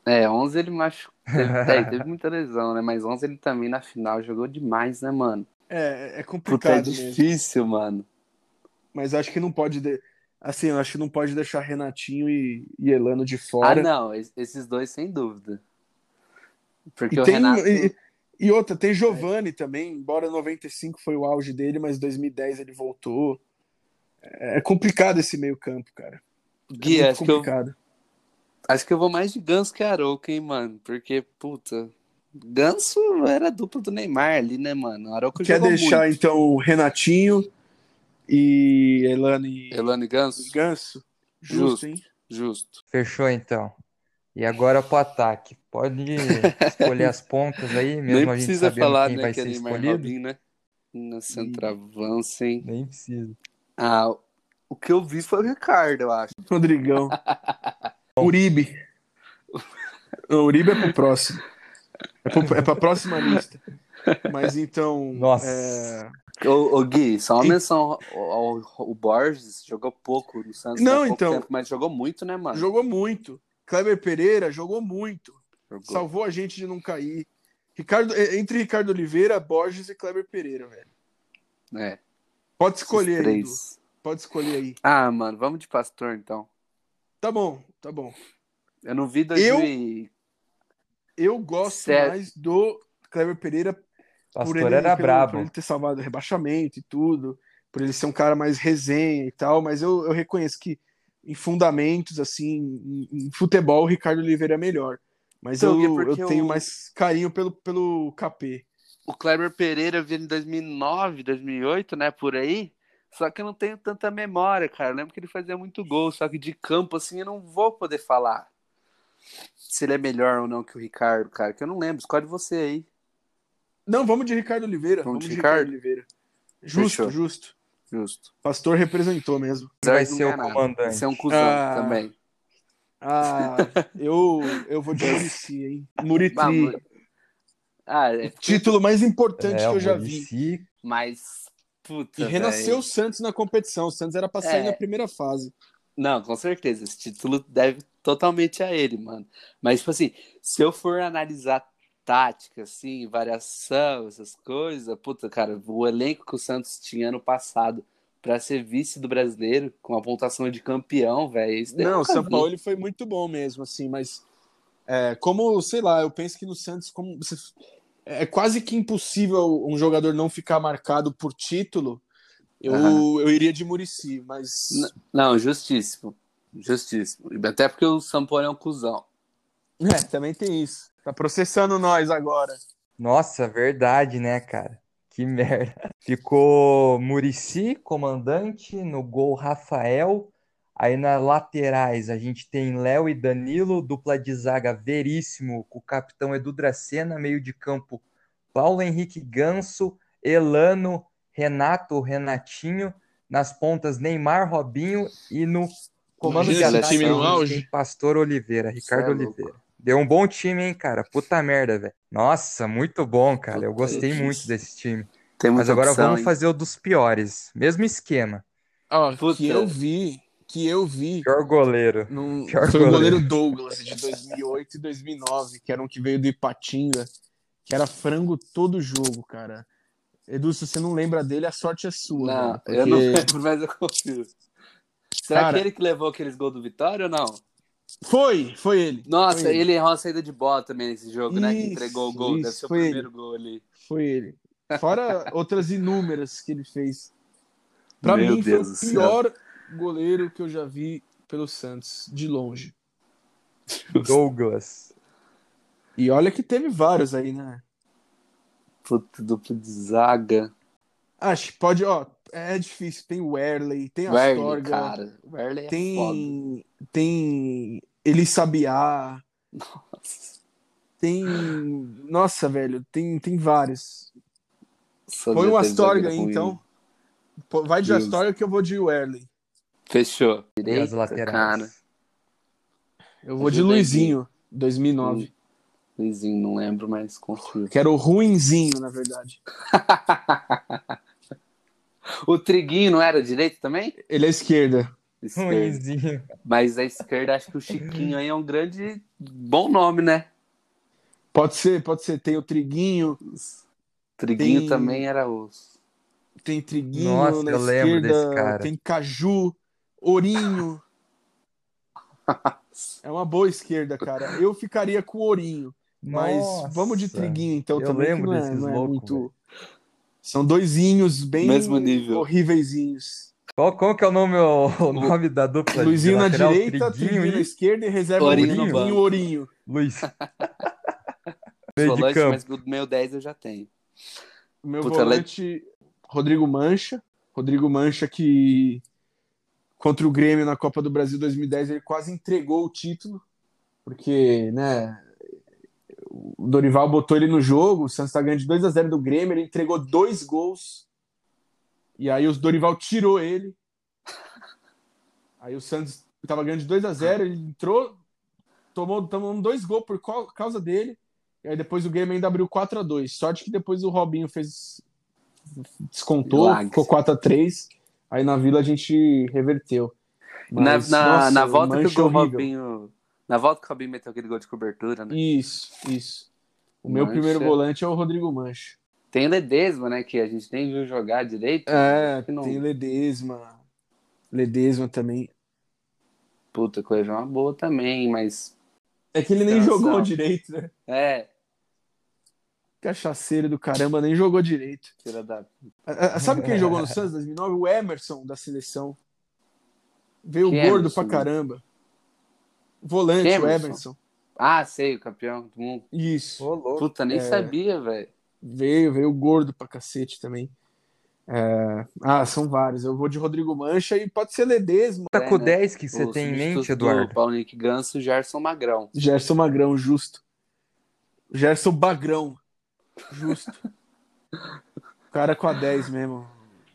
Speaker 2: É, 11 ele machucou. Teve, é, teve muita lesão, né? Mas 11 ele também na final jogou demais, né, mano?
Speaker 3: É, é
Speaker 2: Puta, é
Speaker 3: complicado mesmo.
Speaker 2: difícil, mano.
Speaker 3: Mas acho que não pode. de- Assim, eu acho que não pode deixar Renatinho e, e Elano de
Speaker 2: Ah,
Speaker 3: fora.
Speaker 2: não, es- esses dois sem dúvida. Porque
Speaker 3: E,
Speaker 2: o
Speaker 3: tem,
Speaker 2: Renato.
Speaker 3: e, e outra, tem Giovani também, embora 95 foi o auge dele, mas 2010 ele voltou. É é complicado esse meio-campo, cara. É
Speaker 2: Gui,
Speaker 3: muito
Speaker 2: acho que, eu,
Speaker 3: complicado.
Speaker 2: Acho que eu vou mais de Ganso que Arouca, hein, mano? Porque, puta. Ganso era a dupla do Neymar ali, né, mano? Arouca
Speaker 3: Quer
Speaker 2: jogou
Speaker 3: deixar
Speaker 2: muito.
Speaker 3: então Renatinho e Elano e
Speaker 2: Elano e Ganso?
Speaker 3: Ganso? Justo,
Speaker 2: Justo.
Speaker 3: hein?
Speaker 2: Justo.
Speaker 1: Fechou então. E agora pro ataque. Pode escolher as pontas aí, mesmo
Speaker 2: Nem
Speaker 1: a gente
Speaker 2: precisa
Speaker 1: sabendo
Speaker 2: falar,
Speaker 1: quem
Speaker 2: né,
Speaker 1: vai
Speaker 2: que é
Speaker 1: ser
Speaker 2: Neymar e
Speaker 1: escolhido.
Speaker 2: Robinho, né? Na centroavance, hein?
Speaker 1: Nem precisa.
Speaker 2: Ah, o que eu vi foi o Ricardo, eu acho.
Speaker 3: Rodrigão. Uribe. Não, Uribe é pro próximo. É, pro, é pra próxima lista. Mas então.
Speaker 1: Nossa.
Speaker 3: é,
Speaker 2: Ô, ô, Gui, só uma
Speaker 3: E-
Speaker 2: menção ao, ao- o Borges jogou pouco no Santos
Speaker 3: Não, então.
Speaker 2: tempo, mas jogou muito, né, mano?
Speaker 3: Jogou muito. Kleber Pereira jogou muito.
Speaker 2: Jogou.
Speaker 3: Salvou a gente de não cair. Ricardo, é, entre Ricardo Oliveira, Borges e Kleber Pereira, velho.
Speaker 2: É,
Speaker 3: Pode escolher aí. Pode escolher aí.
Speaker 2: Ah, mano, vamos de Pastor, então.
Speaker 3: Tá bom, tá bom.
Speaker 2: Eu não vi
Speaker 3: Eu-
Speaker 2: 2000 e...
Speaker 3: Eu gosto
Speaker 2: Certo.
Speaker 3: mais do Kleber Pereira por ele,
Speaker 1: era
Speaker 3: pelo-
Speaker 1: brabo.
Speaker 3: por ele ter salvado o rebaixamento e tudo, por ele ser um cara mais resenha e tal, mas eu, eu reconheço que em fundamentos, assim, em, em futebol, o Ricardo Oliveira é melhor. Mas
Speaker 2: Então,
Speaker 3: eu, eu tenho
Speaker 2: o-
Speaker 3: mais carinho pelo, pelo KP.
Speaker 2: O Kleber Pereira eu vi em 2009, 2008, né, por aí. Só que eu não tenho tanta memória, cara. Eu lembro que ele fazia muito gol, só que de campo, assim, eu não vou poder falar se ele é melhor ou não que o Ricardo, cara, que eu não lembro. Escolhe você aí.
Speaker 3: Não, vamos de Ricardo Oliveira.
Speaker 2: Vamos
Speaker 3: Vamos,
Speaker 2: de
Speaker 3: de
Speaker 2: Ricardo?
Speaker 3: Ricardo Oliveira. Justo,
Speaker 2: Fechou.
Speaker 3: justo.
Speaker 2: Justo.
Speaker 3: Pastor representou mesmo.
Speaker 1: Vai ser o comandante.
Speaker 2: É um cuzão
Speaker 3: Ah.
Speaker 2: também.
Speaker 3: Ah, eu, eu vou de Murici, hein? Muritri.
Speaker 2: Ah, é,
Speaker 3: Título mais importante
Speaker 1: É,
Speaker 3: que eu já vi.
Speaker 1: Muricy,
Speaker 2: mas. Puta,
Speaker 3: E renasceu o Santos na competição. O Santos era pra sair
Speaker 2: É.
Speaker 3: na primeira fase.
Speaker 2: Não, com certeza. Esse título deve totalmente a ele, mano. Mas, tipo assim, se eu for analisar tática, assim, variação, essas coisas, puta, cara, o elenco que o Santos tinha ano passado pra ser vice do brasileiro, com a pontuação de campeão, velho. isso daí eu
Speaker 3: Não, o São. Paulo ele foi muito bom mesmo, assim, mas é, como, sei lá, eu penso que no Santos como você- é quase que impossível um jogador não ficar marcado por título. Eu,
Speaker 2: Aham.
Speaker 3: eu iria de Murici, mas
Speaker 2: Não, justíssimo. Justíssimo. Até porque o Sampoli é um cuzão.
Speaker 3: é, também tem isso. Tá processando nós agora.
Speaker 1: Nossa, verdade, né, cara? Que merda. Ficou Murici, comandante, no gol Rafael. Aí nas laterais a gente tem Léo e Danilo, dupla de zaga Veríssimo, com o capitão Edu Dracena, meio de campo Paulo Henrique Ganso, Elano, Renato, Renatinho, nas pontas Neymar, Robinho e no comando de
Speaker 3: Imagina esse
Speaker 1: ataque
Speaker 2: time
Speaker 1: tem Pastor Oliveira, Ricardo
Speaker 2: é.
Speaker 1: Oliveira. Deu um bom time, hein, cara? Puta merda, velho. Nossa, muito bom, cara. Eu gostei muito desse time.
Speaker 2: Tem
Speaker 1: Mas agora
Speaker 2: opção,
Speaker 1: vamos
Speaker 2: hein?
Speaker 1: fazer o dos piores. Mesmo esquema.
Speaker 2: Puta.
Speaker 3: que eu vi, que eu vi,
Speaker 1: Pior goleiro.
Speaker 3: num-
Speaker 1: Pior
Speaker 3: foi o
Speaker 1: goleiro.
Speaker 3: goleiro Douglas de 2008 e 2009, que era um que veio do Ipatinga, que era frango todo jogo, cara. Edu, se você não lembra dele, a sorte é sua.
Speaker 2: Não,
Speaker 3: velho,
Speaker 2: eu não
Speaker 3: porque-
Speaker 2: lembro, mas eu confio. Será
Speaker 3: Cara-
Speaker 2: que ele que levou aqueles gols do Vitória ou não?
Speaker 3: Foi, foi ele.
Speaker 2: Nossa,
Speaker 3: foi
Speaker 2: ele errou a saída de bola também nesse jogo, né? Que
Speaker 3: Isso,
Speaker 2: entregou o gol. Deve
Speaker 3: isso,
Speaker 2: ser o
Speaker 3: foi
Speaker 2: primeiro gol ali.
Speaker 3: Foi ele. Fora outras inúmeras que ele fez. Pra
Speaker 2: Meu
Speaker 3: mim,
Speaker 2: Deus
Speaker 3: foi o
Speaker 2: céu.
Speaker 3: Goleiro que eu já vi pelo Santos, de longe.
Speaker 1: Douglas.
Speaker 3: E olha que teve vários aí, né?
Speaker 2: Puta, duplo de zaga.
Speaker 3: Acho que pode, ó. É difícil. Tem o Werley, tem a Astorga,
Speaker 2: cara. Werley é foda.
Speaker 3: tem. Tem. Eli Sabiá,
Speaker 2: Nossa,
Speaker 3: tem. Nossa, velho, tem, tem vários.
Speaker 2: só
Speaker 3: Põe o Astorga aí,
Speaker 2: ruim.
Speaker 3: então. Vai de
Speaker 2: Deus.
Speaker 3: Astorga que eu vou de Werley.
Speaker 2: Fechou.
Speaker 1: E as
Speaker 2: Direita,
Speaker 1: laterais.
Speaker 2: cara.
Speaker 3: Eu vou de Luizinho, 2009.
Speaker 2: Luizinho, não lembro, mas confio.
Speaker 3: Que era o ruinzinho, na verdade.
Speaker 2: o Triguinho não era direito também?
Speaker 3: Ele é esquerda.
Speaker 2: Esquerda.
Speaker 1: Ruinzinho.
Speaker 2: Mas a esquerda, acho que o Chiquinho aí é um grande. Bom nome, né?
Speaker 3: Pode ser, pode ser. Tem o Triguinho,
Speaker 2: Triguinho
Speaker 3: Tem-
Speaker 2: também era os.
Speaker 3: tem Triguinho
Speaker 1: Nossa,
Speaker 3: na
Speaker 1: eu lembro
Speaker 3: esquerda,
Speaker 1: desse cara.
Speaker 3: tem Caju, Ourinho. É uma boa esquerda, cara. Eu ficaria com o Ourinho. Mas
Speaker 1: Nossa.
Speaker 3: vamos de Triguinho, então,
Speaker 1: Eu
Speaker 3: também.
Speaker 1: lembro
Speaker 3: é,
Speaker 1: desses
Speaker 3: é
Speaker 1: loucos,
Speaker 3: muito.
Speaker 1: velho.
Speaker 3: São doisinhos bem
Speaker 2: Mesmo nível.
Speaker 3: horríveis.
Speaker 1: Qual, qual que é o nome, o, o nome da dupla?
Speaker 3: Luizinho na
Speaker 1: lateral?
Speaker 3: direita,
Speaker 1: Triguinho
Speaker 3: Triguinho na esquerda e reserva
Speaker 2: Ourinho
Speaker 3: Ourinho. Ourinho.
Speaker 1: Luiz. Meio de
Speaker 2: Volante,
Speaker 1: campo.
Speaker 2: mas o meu 10 eu já tenho.
Speaker 3: O meu
Speaker 2: Puta,
Speaker 3: volante, Rodrigo Mancha. Rodrigo Mancha que contra o Grêmio na Copa do Brasil 2010 ele quase entregou o título, porque, né, o Dorival botou ele no jogo, o Santos tá ganhando de 2 a 0 do Grêmio, ele entregou dois gols. E aí o Dorival tirou ele. Aí o Santos tava ganhando de 2 a 0, ele entrou, tomou, tomou dois gols por cau- causa dele. E aí depois o Grêmio ainda abriu 4 a 2 Sorte que depois o Robinho fez. Descontou, ficou 4 a 3 Aí na vila a gente reverteu.
Speaker 2: Na,
Speaker 3: Mas,
Speaker 2: na,
Speaker 3: nossa,
Speaker 2: na volta que o
Speaker 3: horrível.
Speaker 2: Robinho. Na volta que o Robinho meteu aquele gol de cobertura, né?
Speaker 3: Isso, isso. O meu
Speaker 2: Mancha.
Speaker 3: primeiro volante é o Rodrigo Mancha.
Speaker 2: Tem Ledesma, né? Que a gente nem viu jogar direito.
Speaker 3: É,
Speaker 2: não-
Speaker 3: tem Ledesma. Ledesma também.
Speaker 2: Puta, coisa é uma boa também, mas.
Speaker 3: É que ele nem
Speaker 2: Nossa.
Speaker 3: jogou direito, né?
Speaker 2: É,
Speaker 3: Cachaceiro do caramba, nem jogou direito.
Speaker 2: da.
Speaker 3: Sabe quem jogou no Santos em 2009? O Emerson, da seleção. Veio
Speaker 2: Que
Speaker 3: gordo
Speaker 2: Emerson,
Speaker 3: pra
Speaker 2: né?
Speaker 3: caramba. Volante,
Speaker 2: Que
Speaker 3: o
Speaker 2: Emerson?
Speaker 3: Emerson.
Speaker 2: Ah, sei, o campeão do mundo.
Speaker 3: Isso.
Speaker 2: Puta, nem
Speaker 3: É.
Speaker 2: sabia, velho.
Speaker 3: Veio, veio gordo pra cacete também. É, Ah, são vários. Eu vou de Rodrigo Mancha e pode ser Ledesma.
Speaker 1: Tá com
Speaker 2: né?
Speaker 1: 10 que você tem em mente,
Speaker 2: do
Speaker 1: Eduardo?
Speaker 2: Paulo Henrique Ganso, Gerson Magrão.
Speaker 3: Gerson Magrão, justo. Gerson Bagrão, justo. O cara com a 10 mesmo.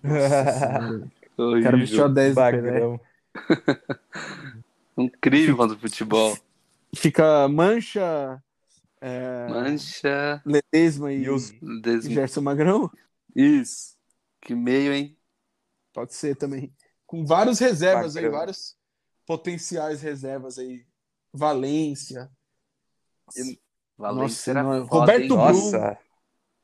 Speaker 3: Nossa. O cara vestiu a 10 do Pelé.
Speaker 1: Bagrão.
Speaker 2: Incrível contra o futebol.
Speaker 3: Fica Mancha, é,
Speaker 2: Mancha.
Speaker 3: Ledesma e,
Speaker 1: E os-
Speaker 3: e. Gerson Magrão?
Speaker 2: Isso. Que meio, hein?
Speaker 3: Pode ser também. Com vários reservas aí,
Speaker 1: Magrão.
Speaker 3: vários potenciais reservas aí. Valência.
Speaker 2: Valência
Speaker 3: Nossa, Roberto.
Speaker 1: Nossa,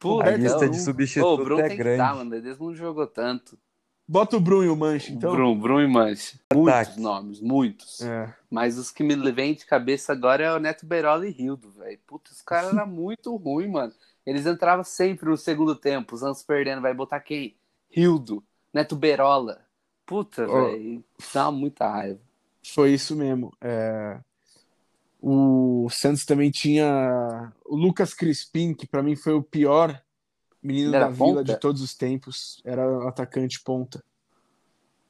Speaker 2: Puta,
Speaker 1: a lista de
Speaker 2: Ô, o
Speaker 1: substituto
Speaker 2: Bruno
Speaker 1: é
Speaker 2: tem que estar,
Speaker 1: grande.
Speaker 2: mano. Ledesma não jogou tanto.
Speaker 3: Bota o Bruno e o Mancha, então.
Speaker 2: Brum, Brum e Mancha. Muitos
Speaker 1: Ataque.
Speaker 2: nomes, muitos.
Speaker 3: É.
Speaker 2: Mas os que me vêm de cabeça agora é o Neto Berola e Rildo, velho. Puta, os caras eram muito ruins, mano. Eles entravam sempre no segundo tempo, os anos perdendo. Vai botar quem? Rildo, Neto Berola. Puta,
Speaker 3: Ó.
Speaker 2: velho. Dá muita raiva.
Speaker 3: Foi isso mesmo. É, O Santos também tinha o Lucas Crispim, que pra mim foi o pior menino da Vila
Speaker 2: ponta?
Speaker 3: de todos os tempos. Era atacante ponta.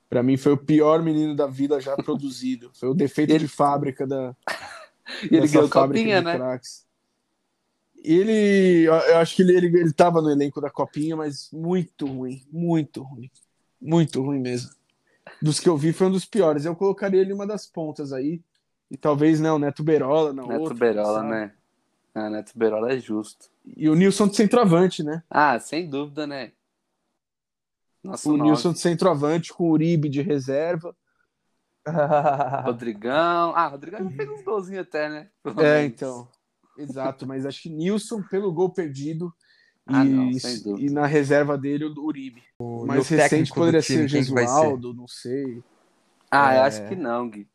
Speaker 3: Pra mim foi o pior menino da Vila já produzido. Foi o defeito
Speaker 2: Ele-
Speaker 3: de fábrica da
Speaker 2: E ele ganhou copinha, né?
Speaker 3: craques. Ele, eu acho que ele, ele, ele tava no elenco da Copinha, mas muito ruim, muito ruim, muito ruim mesmo. Dos que eu vi foi um dos piores. Eu colocaria ele em uma das pontas aí E talvez, né, o Neto Berola na
Speaker 2: Neto
Speaker 3: outra.
Speaker 2: Berola,
Speaker 3: sabe?
Speaker 2: né? Ah, Neto Berola é justo.
Speaker 3: E o Nilson de centroavante, né?
Speaker 2: Ah, sem dúvida, né? Nossa,
Speaker 3: o
Speaker 2: nove.
Speaker 3: Nilson de centroavante com o Uribe de reserva.
Speaker 2: Rodrigão. Ah, Rodrigão já fez uns golzinhos até, né? Pelo
Speaker 3: É,
Speaker 2: menos.
Speaker 3: então. Exato, mas acho que Nilson pelo gol perdido
Speaker 2: Ah,
Speaker 3: e,
Speaker 2: não, sem dúvida.
Speaker 3: e na reserva dele o Uribe.
Speaker 1: O-
Speaker 3: O mais
Speaker 1: o
Speaker 3: recente poderia ser
Speaker 1: ser?
Speaker 3: Gesualdo, não sei.
Speaker 2: Ah, eu
Speaker 3: É.
Speaker 2: acho que não, Gui.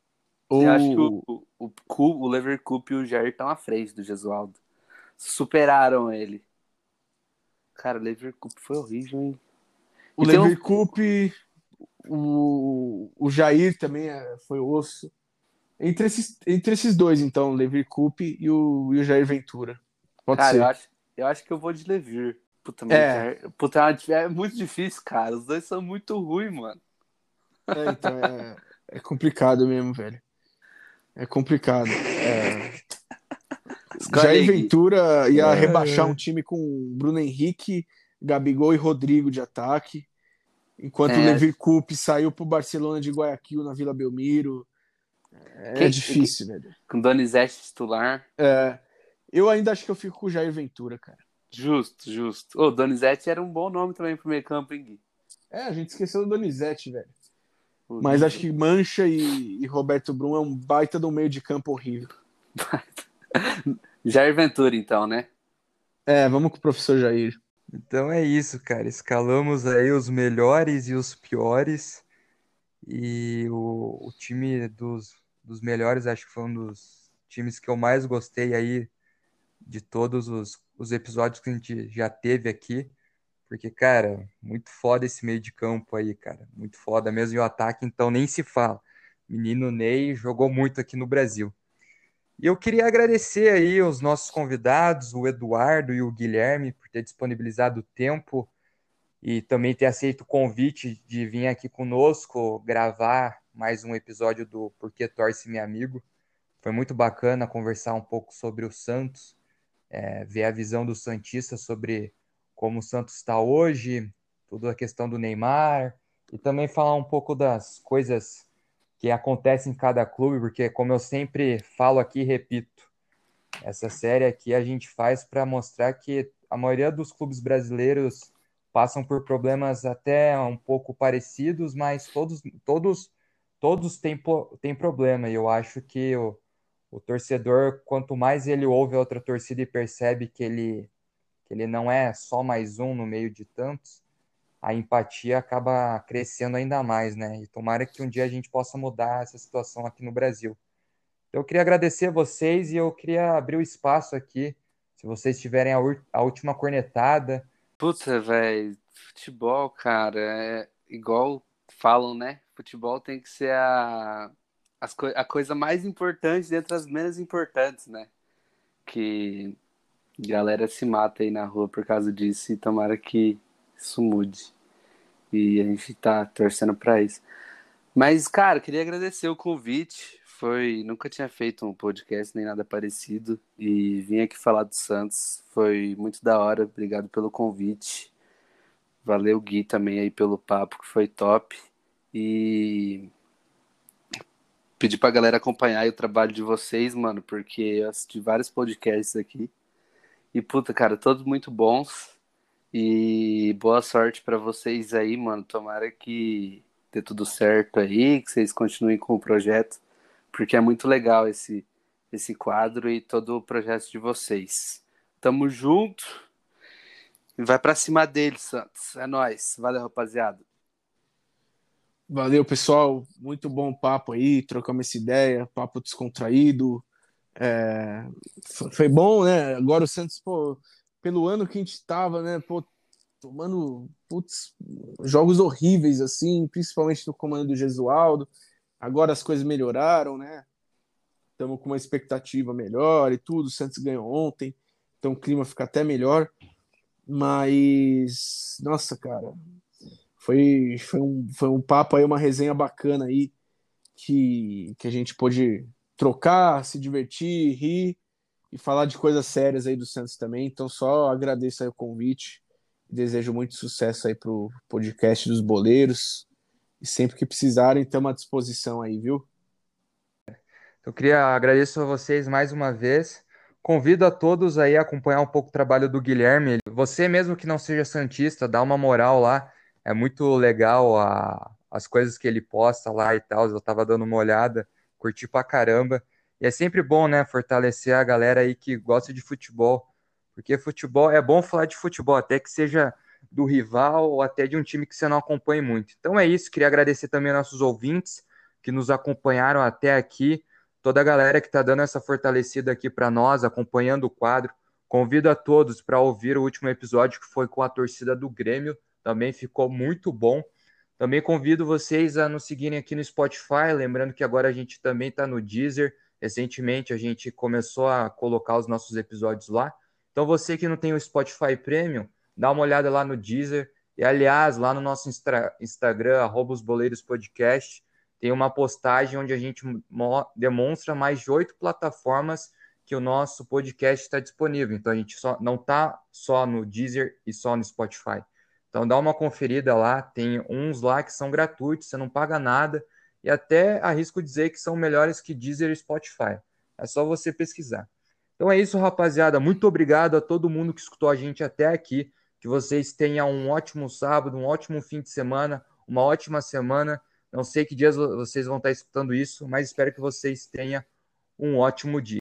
Speaker 2: Eu acho que o, o, o, o Leverkusen e o Jair estão à frente do Gesualdo. Superaram ele. Cara, o Leverkusen foi horrível, hein?
Speaker 3: o
Speaker 2: E um-
Speaker 3: Leverkusen, o, o Jair também é- foi osso. Entre esses, entre esses dois, então, o Leverkusen e o, e o Jair Ventura. Pode
Speaker 2: Cara,
Speaker 3: ser.
Speaker 2: eu acho, eu acho que eu vou de Levir. Puta,
Speaker 3: É.
Speaker 2: Jair- Puta, é é muito difícil, cara. Os dois são muito ruins, mano.
Speaker 3: É, então, é, é complicado mesmo, velho. É complicado. É, Jair. Ventura ia
Speaker 1: É.
Speaker 3: rebaixar um time com Bruno Henrique, Gabigol e Rodrigo de ataque, enquanto
Speaker 2: É.
Speaker 3: o Leverkusen saiu pro Barcelona de Guayaquil na Vila Belmiro. É
Speaker 2: Quem-
Speaker 3: difícil, velho.
Speaker 2: Com Donizete titular.
Speaker 3: É, eu ainda acho que eu fico com o Jair Ventura, cara.
Speaker 2: Justo, justo. Ô, Donizete era um bom nome também pro meio campo, hein, Gui?
Speaker 3: É, a gente esqueceu do Donizete, velho. Mas acho que Mancha e, e Roberto Brum é um baita do meio de campo horrível.
Speaker 2: Jair Ventura, então, né?
Speaker 3: É, vamos com o professor Jair.
Speaker 1: Então é isso, cara. Escalamos aí os melhores e os piores. E o, o time dos, dos melhores, acho que foi um dos times que eu mais gostei aí de todos os, os episódios que a gente já teve aqui. Porque, cara, muito foda esse meio de campo aí, cara. Muito foda mesmo. E o ataque, então, nem se fala. Menino Ney jogou muito aqui no Brasil. E eu queria agradecer aí os nossos convidados, o Eduardo e o Guilherme, por ter disponibilizado o tempo e também ter aceito o convite de vir aqui conosco gravar mais um episódio do Porque Torce Meu Amigo. Foi muito bacana conversar um pouco sobre o Santos, é, ver a visão do Santista sobre como o Santos está hoje, toda a questão do Neymar, e também falar um pouco das coisas que acontecem em cada clube, porque como eu sempre falo aqui repito, essa série aqui a gente faz para mostrar que a maioria dos clubes brasileiros passam por problemas até um pouco parecidos, mas todos todos todos têm, têm problema, e eu acho que o, o torcedor, quanto mais ele ouve a outra torcida e percebe que ele que ele não é só mais um no meio de tantos, a empatia acaba crescendo ainda mais, né? E tomara que um dia a gente possa mudar essa situação aqui no Brasil. Eu queria agradecer a vocês e eu queria abrir o espaço aqui, se vocês tiverem a, a última cornetada.
Speaker 2: Puta, velho, futebol, cara, é igual falam, né? Futebol tem que ser a, as coi- a coisa mais importante dentre as menos importantes, né? Que galera se mata aí na rua por causa disso e tomara que isso mude. E a gente tá torcendo pra isso. Mas, cara, queria agradecer o convite. Foi, nunca tinha feito um podcast nem nada parecido e vim aqui falar do Santos. Foi muito da hora. Obrigado pelo convite. Valeu, Gui, também aí pelo papo, que foi top. E pedir pra galera acompanhar o trabalho de vocês, mano, porque eu assisti vários podcasts aqui. E, puta, cara, todos muito bons. E boa sorte pra vocês aí, mano. Tomara que dê tudo certo aí, que vocês continuem com o projeto, porque é muito legal esse, esse quadro e todo o projeto de vocês. Tamo junto. E vai pra cima deles, Santos. É nóis. Valeu, rapaziada.
Speaker 3: Valeu, pessoal. Muito bom papo aí, trocamos essa ideia, papo descontraído. É, foi bom, né? Agora o Santos, pô, pelo ano que a gente tava, né? Pô, tomando putz, jogos horríveis, assim, principalmente no comando do Gesualdo. Agora as coisas melhoraram, né? Estamos com uma expectativa melhor e tudo. O Santos ganhou ontem, então o clima fica até melhor. Mas, nossa, cara, foi, foi, um, foi um papo aí, uma resenha bacana aí, que, que a gente pôde trocar, se divertir, rir e falar de coisas sérias aí do Santos também. Então, só agradeço aí o convite. Desejo muito sucesso aí pro podcast dos boleiros. E sempre que precisarem, estamos à disposição aí, viu?
Speaker 1: Eu queria agradecer a vocês mais uma vez. Convido a todos aí a acompanhar um pouco o trabalho do Guilherme. Você mesmo que não seja santista, dá uma moral lá. É muito legal a, as coisas que ele posta lá e tal. Eu tava dando uma olhada, curti pra caramba. E é sempre bom, né, fortalecer a galera aí que gosta de futebol. Porque futebol é bom falar de futebol, até que seja do rival ou até de um time que você não acompanhe muito. Então é isso, queria agradecer também nossos ouvintes que nos acompanharam até aqui toda a galera que está dando essa fortalecida aqui para nós, acompanhando o quadro. Convido a todos para ouvir o último episódio que foi com a torcida do Grêmio, também ficou muito bom. Também convido vocês a nos seguirem aqui no Spotify, lembrando que agora a gente também está no Deezer. Recentemente a gente começou a colocar os nossos episódios lá. Então você que não tem o Spotify Premium, dá uma olhada lá no Deezer. E aliás, lá no nosso Instagram, arroba os boleiros podcast, tem uma postagem onde a gente demonstra mais de oito plataformas que o nosso podcast está disponível. Então a gente só, não está só no Deezer e só no Spotify. Então dá uma conferida lá, tem uns lá que são gratuitos, você não paga nada e até arrisco dizer que são melhores que Deezer e Spotify. É só você pesquisar. Então é isso, rapaziada. Muito obrigado a todo mundo que escutou a gente até aqui. Que vocês tenham um ótimo sábado, um ótimo fim de semana, uma ótima semana não sei que dias vocês vão estar escutando isso, mas espero que vocês tenham um ótimo dia.